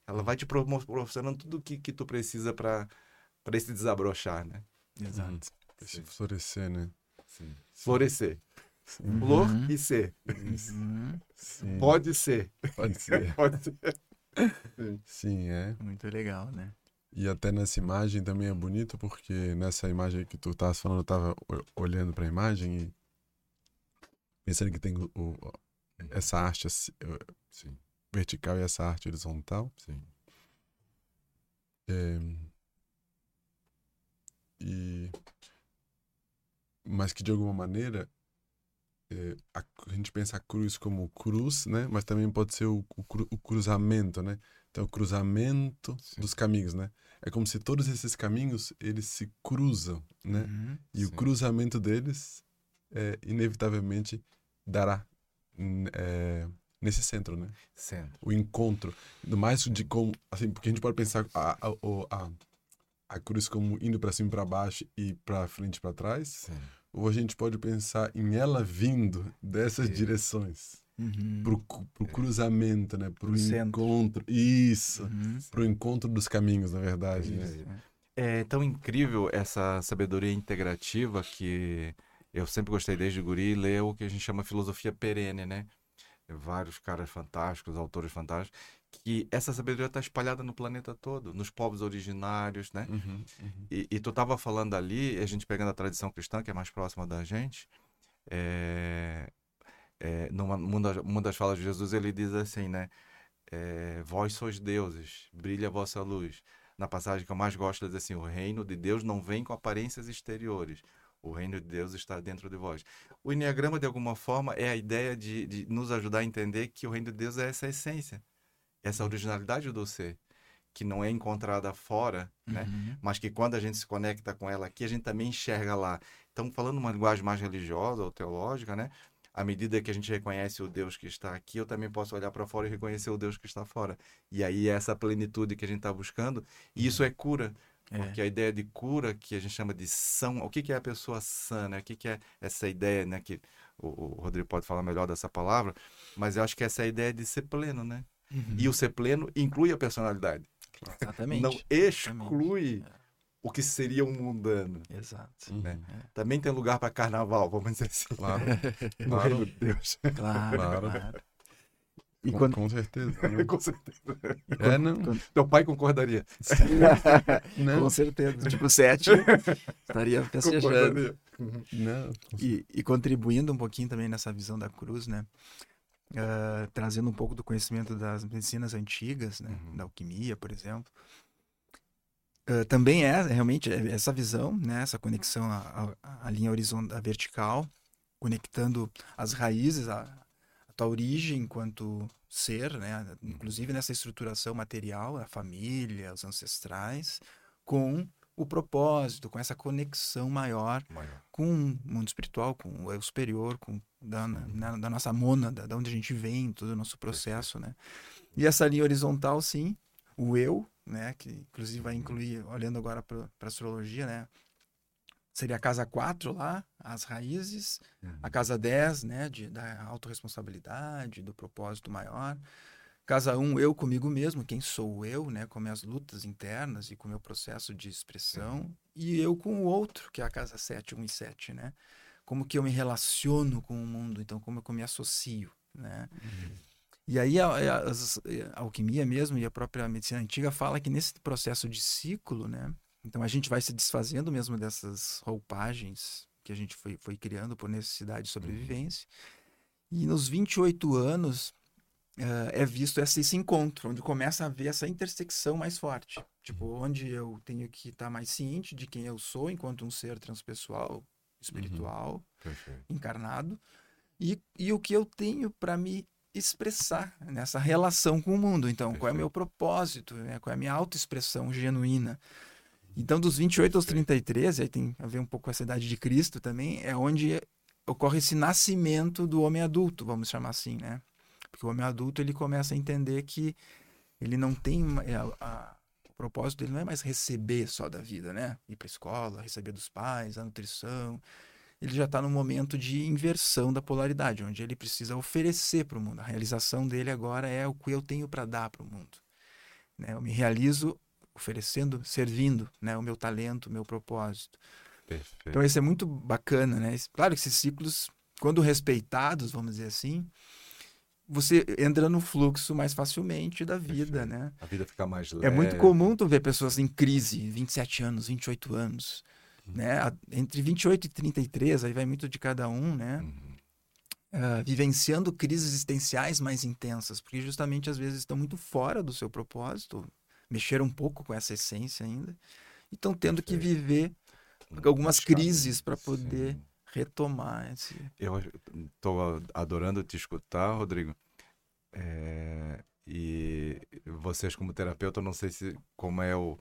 ela vai te proporcionando tudo o que, que tu precisa para esse desabrochar, né? Exato. Esse florescer, né? Florescer. Sim, Flor Uhum. e ser. Uhum. sim, Pode ser. pode ser. Pode ser. Sim, é. Muito legal, né? E até nessa imagem também é bonito, porque nessa imagem que tu estavas falando, eu estava olhando para a imagem e pensando que tem o, o- essa arte assim, Sim, vertical e essa arte horizontal. sim. É, e mas que de alguma maneira é, a, a gente pensa a cruz como cruz, né? Mas também pode ser o, o, cru- o cruzamento, né? Então o cruzamento Sim. dos caminhos, né? É como se todos esses caminhos eles se cruzam, né? Uhum. E o Sim. cruzamento deles é, inevitavelmente dará é, nesse centro, né? Centro. o encontro, do mais de como, assim, porque a gente pode pensar a, a, a, a cruz como indo para cima e para baixo e para frente e para trás, Sim. ou a gente pode pensar em ela vindo dessas Sim. direções, Uhum. pro, pro cruzamento, né, pro Pro centro. encontro, isso, Uhum. pro encontro dos caminhos, na verdade, né? Isso. É tão incrível essa sabedoria integrativa que eu sempre gostei desde guri ler o que a gente chama filosofia perene, né? Vários caras fantásticos, autores fantásticos, que essa sabedoria está espalhada no planeta todo, nos povos originários, né? Uhum, uhum. E, e tu estava falando ali, a gente pegando a tradição cristã, que é mais próxima da gente, é, é, numa, uma, das, uma das falas de Jesus, ele diz assim, né? É, Vós sois deuses, brilha a vossa luz. Na passagem que eu mais gosto, ele diz assim: O reino de Deus não vem com aparências exteriores. O reino de Deus está dentro de vós. O Enneagrama, de alguma forma, é a ideia de, de nos ajudar a entender que o reino de Deus é essa essência, essa originalidade do ser, que não é encontrada fora, né? Uhum. mas que quando a gente se conecta com ela aqui, a gente também enxerga lá. Então, falando uma linguagem mais religiosa ou teológica, né? À medida que a gente reconhece o Deus que está aqui, eu também posso olhar para fora e reconhecer o Deus que está fora. E aí é essa plenitude que a gente está buscando. E isso é cura. É. Porque a ideia de cura, que a gente chama de são, o que, que é a pessoa sã, né? O que, que é essa ideia, né? Que o, o Rodrigo pode falar melhor dessa palavra, mas eu acho que essa é a ideia de ser pleno, né? Uhum. E o ser pleno inclui a personalidade Exatamente. não exclui o que seria um mundano. Exato. Uhum. né? Também tem lugar para carnaval, vamos dizer assim. Claro, claro. de Deus. Claro, Claro. claro. E com, quando, com certeza. Com certeza. É, não. Teu pai concordaria. Não, com certeza. Tipo, sete estaria festejando. Concordaria. não. E, e contribuindo um pouquinho também nessa visão da cruz, né? Ah, trazendo um pouco do conhecimento das medicinas antigas, né? Uhum. Da alquimia, por exemplo. Ah, também é realmente é essa visão, né? Essa conexão à, à- à linha horizontal, vertical, conectando as raízes, a tua origem enquanto ser, né? Inclusive nessa estruturação material, a família, os ancestrais, com o propósito, com essa conexão maior Maior. com o mundo espiritual, com o eu superior, com da, na- da nossa mônada, da onde a gente vem, todo o nosso processo, né? E essa linha horizontal, sim, o eu, né, que inclusive vai incluir, olhando agora para a astrologia, né, seria a casa 4 lá, as raízes, a casa 10, né, de, da autorresponsabilidade, do propósito maior. Casa 1, eu comigo mesmo, quem sou eu, né, com minhas lutas internas e com o meu processo de expressão. E eu com o outro, que é a casa 7, 1 e 7, né? Como que eu me relaciono com o mundo, então como eu me associo, né? E aí a, a- a alquimia mesmo e a própria medicina antiga fala que nesse processo de ciclo, né? Então a gente vai se desfazendo mesmo dessas roupagens que a gente foi, foi criando por necessidade de sobrevivência. E nos 28 anos eh, é visto esse, esse encontro, onde começa a haver essa intersecção mais forte. Tipo, onde eu tenho que estar mais ciente de quem eu sou enquanto um ser transpessoal, espiritual, Perfeito. encarnado, e, e o que eu tenho para me expressar nessa relação com o mundo. Então, qual é o meu propósito, né? qual é a minha autoexpressão genuína. Então, dos 28 aos 33, aí tem a ver um pouco com essa idade de Cristo também, é onde ocorre esse nascimento do homem adulto, vamos chamar assim, né? Porque o homem adulto ele começa a entender que ele não tem é, a- a- o propósito dele não é mais receber só da vida, né? Ir para escola, receber dos pais, a nutrição. Ele já está no momento de inversão da polaridade, onde ele precisa oferecer para o mundo. A realização dele agora é o que eu tenho para dar para o mundo. Né? Eu me realizo oferecendo, servindo, né? O meu talento, o meu propósito. Perfeito. Então isso é muito bacana, né? Claro que esses ciclos, quando respeitados, vamos dizer assim, você entra no fluxo mais facilmente da vida, Perfeito. né? A vida fica mais leve. É muito comum tu ver pessoas em crise, 27 anos, 28 anos, Uhum. né? Entre 28 e 33, aí vai muito de cada um, né? Uhum. Ah, vivenciando crises existenciais mais intensas, porque justamente às vezes estão muito fora do seu propósito, mexeram um pouco com essa essência ainda, e estão tendo que viver Um algumas caminho. crises para poder Sim. retomar esse. Eu estou adorando te escutar, Rodrigo. É, e vocês, como terapeuta, eu não sei se como é o.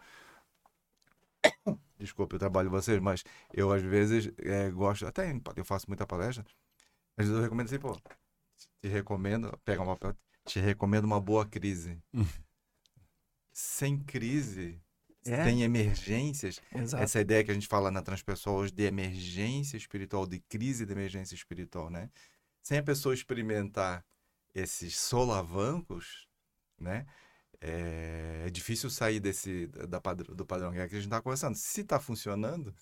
Desculpe o trabalho de vocês, mas eu às vezes é, gosto, até eu faço muita palestra, às vezes eu recomendo assim, pô, te recomendo, pega um papel, te recomendo uma boa crise. Sem crise, É. sem emergências, Exato. essa ideia que a gente fala na Transpessoal hoje de emergência espiritual, de crise de emergência espiritual, né? Sem a pessoa experimentar esses solavancos, né? É, é difícil sair desse da padr- do padrão que a gente está conversando. Se está funcionando,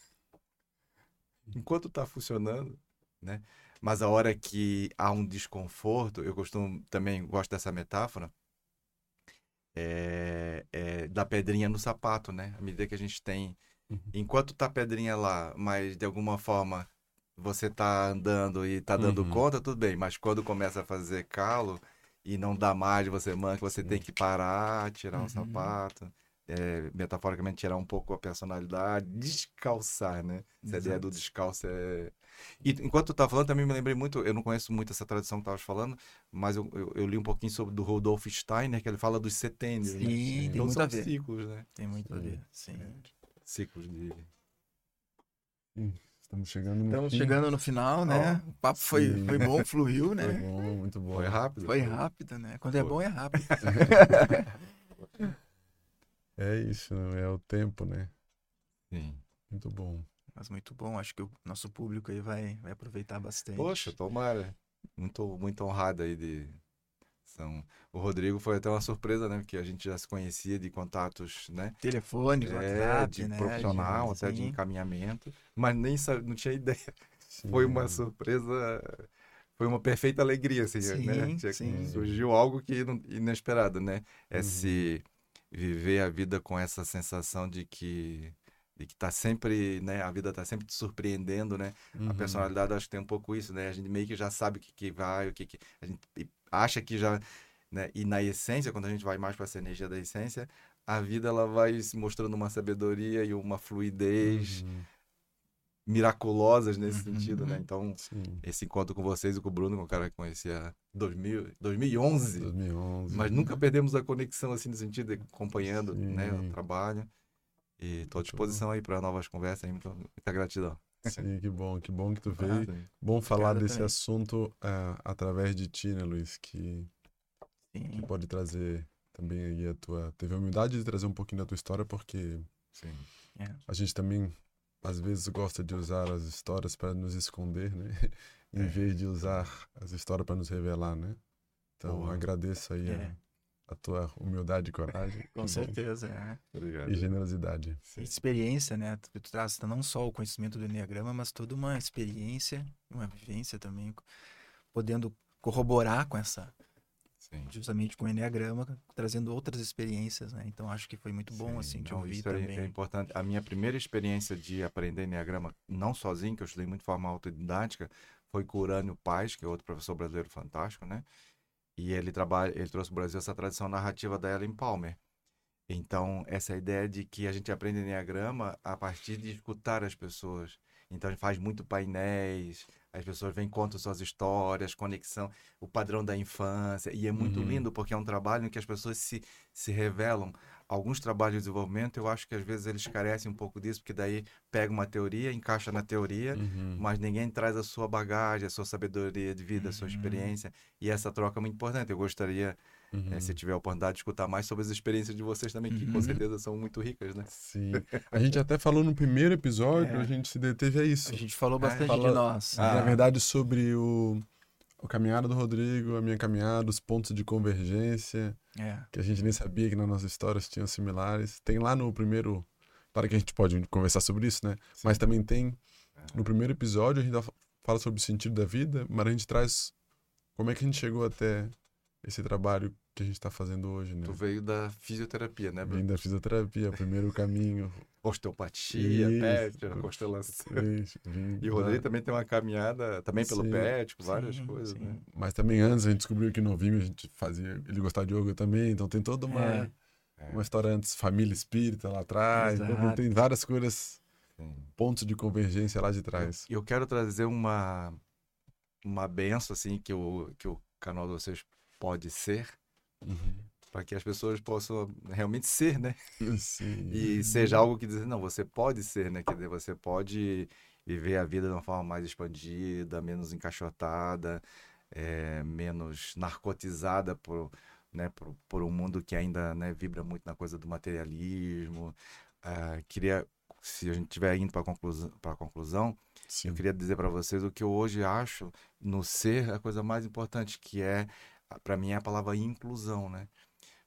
enquanto está funcionando, né? Mas a hora que há um desconforto, eu costumo também gosto dessa metáfora, é, é da pedrinha no sapato, né? À medida que a gente tem Uhum. enquanto tá a pedrinha lá, mas de alguma forma você tá andando e tá dando Uhum. conta, tudo bem. Mas quando começa a fazer calo e não dá mais, você manca, você tem que parar, tirar Uhum. um sapato, é, metaforicamente tirar um pouco a personalidade, descalçar, né? Essa ideia do descalço é. E enquanto tu tá falando, também me lembrei muito, eu não conheço muito essa tradição que tu estavas falando, mas eu, eu, eu li um pouquinho sobre do Rodolfo Steiner, que ele fala dos setênios, né? Sim, tem Então muito a ver. ciclos, né? Tem muito a Sim. ver. Sim. Ciclos de. Estamos chegando no Estamos fim. chegando no final, né? O papo foi, Sim. foi bom, fluiu, Foi né? bom, muito bom. Foi rápido? Foi rápido, né? Quando é Foi. bom, é rápido. É isso, é o tempo, né? Sim. Muito bom. Mas muito bom, acho que o nosso público aí vai, vai aproveitar bastante. Poxa, tomara. Muito, muito honrado aí de São... O Rodrigo foi até uma surpresa, né? Porque a gente já se conhecia de contatos, né? Telefone, É, WhatsApp, de né? profissional, até de encaminhamento, mas nem sa- não tinha ideia. Sim. Foi uma surpresa, foi uma perfeita alegria, assim, Sim, né? Tinha- sim. Surgiu algo que não- inesperado, né? Uhum. Viver a vida com essa sensação de que de que tá sempre, né? A vida tá sempre te surpreendendo, né? A Uhum. personalidade eu acho que tem um pouco isso, né? A gente meio que já sabe o que, que vai, o que, que a gente acha que já, né? E na essência, quando a gente vai mais para essa energia da essência, a vida ela vai se mostrando uma sabedoria e uma fluidez Uhum. Miraculosas nesse Uhum. sentido, né? Então, Sim. esse encontro com vocês e com o Bruno, que é um cara que conhecia em 2000, 2011, 2011. mas nunca perdemos a conexão assim no sentido de acompanhando, Sim. né, o trabalho. E tô à disposição aí para novas conversas aí, muito, muita gratidão. Sim, que bom, que bom que tu Ah, veio. Bom falar Obrigado desse também. assunto é, através de ti, né, Luiz? Que, Sim. que pode trazer também aí a tua. Teve a humildade de trazer um pouquinho da tua história, porque Sim. É. a gente também, às vezes, gosta de usar as histórias para nos esconder, né? em É. vez de usar as histórias para nos revelar, né? Então, Boa. agradeço aí É. a, a tua humildade e coragem. Com certeza, é. Obrigado. E generosidade. E experiência, né? Tu, tu traz não só o conhecimento do Enneagrama, mas toda uma experiência, uma vivência também, podendo corroborar com essa, Sim. justamente com o Enneagrama, trazendo outras experiências, né? Então acho que foi muito bom, Sim, assim, te não, ouvir isso é- também. É, importante. A minha primeira experiência de aprender Enneagrama, não sozinho, que eu estudei muito de forma autodidática, foi com Urânio Paz, que é outro professor brasileiro fantástico, né? E ele trabalha, ele trouxe para o Brasil essa tradição narrativa da Ellen Palmer. Então, essa ideia de que a gente aprende Enneagrama a partir de escutar as pessoas. Então, a gente faz muito painéis, as pessoas vêm contam suas histórias, conexão, o padrão da infância. E é muito Uhum. lindo, porque é um trabalho em que as pessoas se, se revelam. Alguns trabalhos de desenvolvimento, eu acho que às vezes eles carecem um pouco disso, porque daí pega uma teoria, encaixa na teoria, Uhum. mas ninguém traz a sua bagagem, a sua sabedoria de vida, a sua Uhum. experiência. E essa troca é muito importante. Eu gostaria, Uhum. eh, se tiver a oportunidade, de escutar mais sobre as experiências de vocês também, que com Uhum. certeza são muito ricas, né? Sim. A gente até falou no primeiro episódio, É. a gente se deteve a isso. A gente falou bastante de nós. Ah. Na verdade, sobre o, o caminhada do Rodrigo, a minha caminhada, os pontos de convergência, É. que a gente nem sabia que nas nossas histórias tinham similares. Tem lá no primeiro. Claro que a gente pode conversar sobre isso, né? Mas também tem. No primeiro episódio, a gente fala sobre o sentido da vida, mas a gente traz como é que a gente chegou até esse trabalho que a gente está fazendo hoje, né? Tu veio da fisioterapia, né, Vem Bruno? da fisioterapia, primeiro caminho. Osteopatia, Isso. pet, constelação. Vem E o da- Rodrigo também tem uma caminhada, também pelo Sim. pet, várias Sim, coisas, sim. né? Mas também antes a gente descobriu que novinho a gente fazia. Ele gostava de yoga também, então tem toda uma, É. uma história antes, família espírita lá atrás. Então tem várias coisas, Sim. pontos de convergência lá de trás. E eu quero trazer uma, uma benção, assim, que o, que o canal de vocês pode ser, Uhum. para que as pessoas possam realmente ser, né? Sim. E seja algo que diz, não, você pode ser, né? Quer dizer, você pode viver a vida de uma forma mais expandida, menos encaixotada, eh, menos narcotizada por, né, por, por um mundo que ainda né, vibra muito na coisa do materialismo. Ah, queria, se a gente estiver indo para a conclusão, pra conclusão, Sim. eu queria dizer para vocês o que eu hoje acho no ser a coisa mais importante, que é, para mim, é a palavra inclusão, né?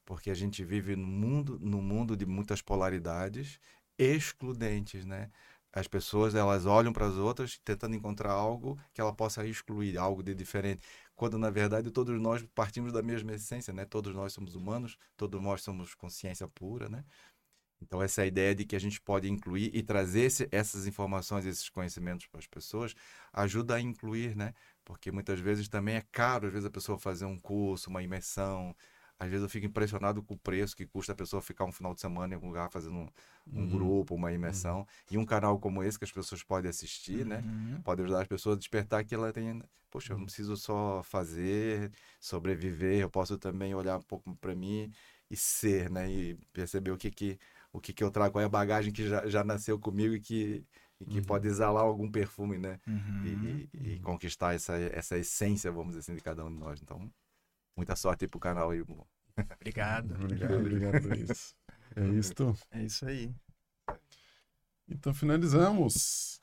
Porque a gente vive no mundo, no mundo de muitas polaridades excludentes, né? As pessoas, elas olham para as outras tentando encontrar algo que ela possa excluir, algo de diferente. Quando, na verdade, todos nós partimos da mesma essência, né? Todos nós somos humanos, todos nós somos consciência pura, né? Então, essa ideia de que a gente pode incluir e trazer esse- essas informações, esses conhecimentos para as pessoas, ajuda a incluir, né? Porque muitas vezes também é caro, às vezes, a pessoa fazer um curso, uma imersão. Às vezes eu fico impressionado com o preço que custa a pessoa ficar um final de semana em algum lugar fazendo um, um Uhum. grupo, uma imersão. E um canal como esse que as pessoas podem assistir, né? Uhum. Pode ajudar as pessoas a despertar que ela tem. Poxa, eu não preciso só fazer, sobreviver, eu posso também olhar um pouco para mim e ser, né? E perceber o que que, o que, que eu trago, qual é a bagagem que já, já nasceu comigo e que, e que Uhum. pode exalar algum perfume, né? E- Uhum. E, e conquistar essa, essa essência, vamos dizer assim, de cada um de nós. Então, muita sorte aí pro canal aí. Obrigado. Obrigado, obrigado por isso. É isto. É isso aí. Então finalizamos.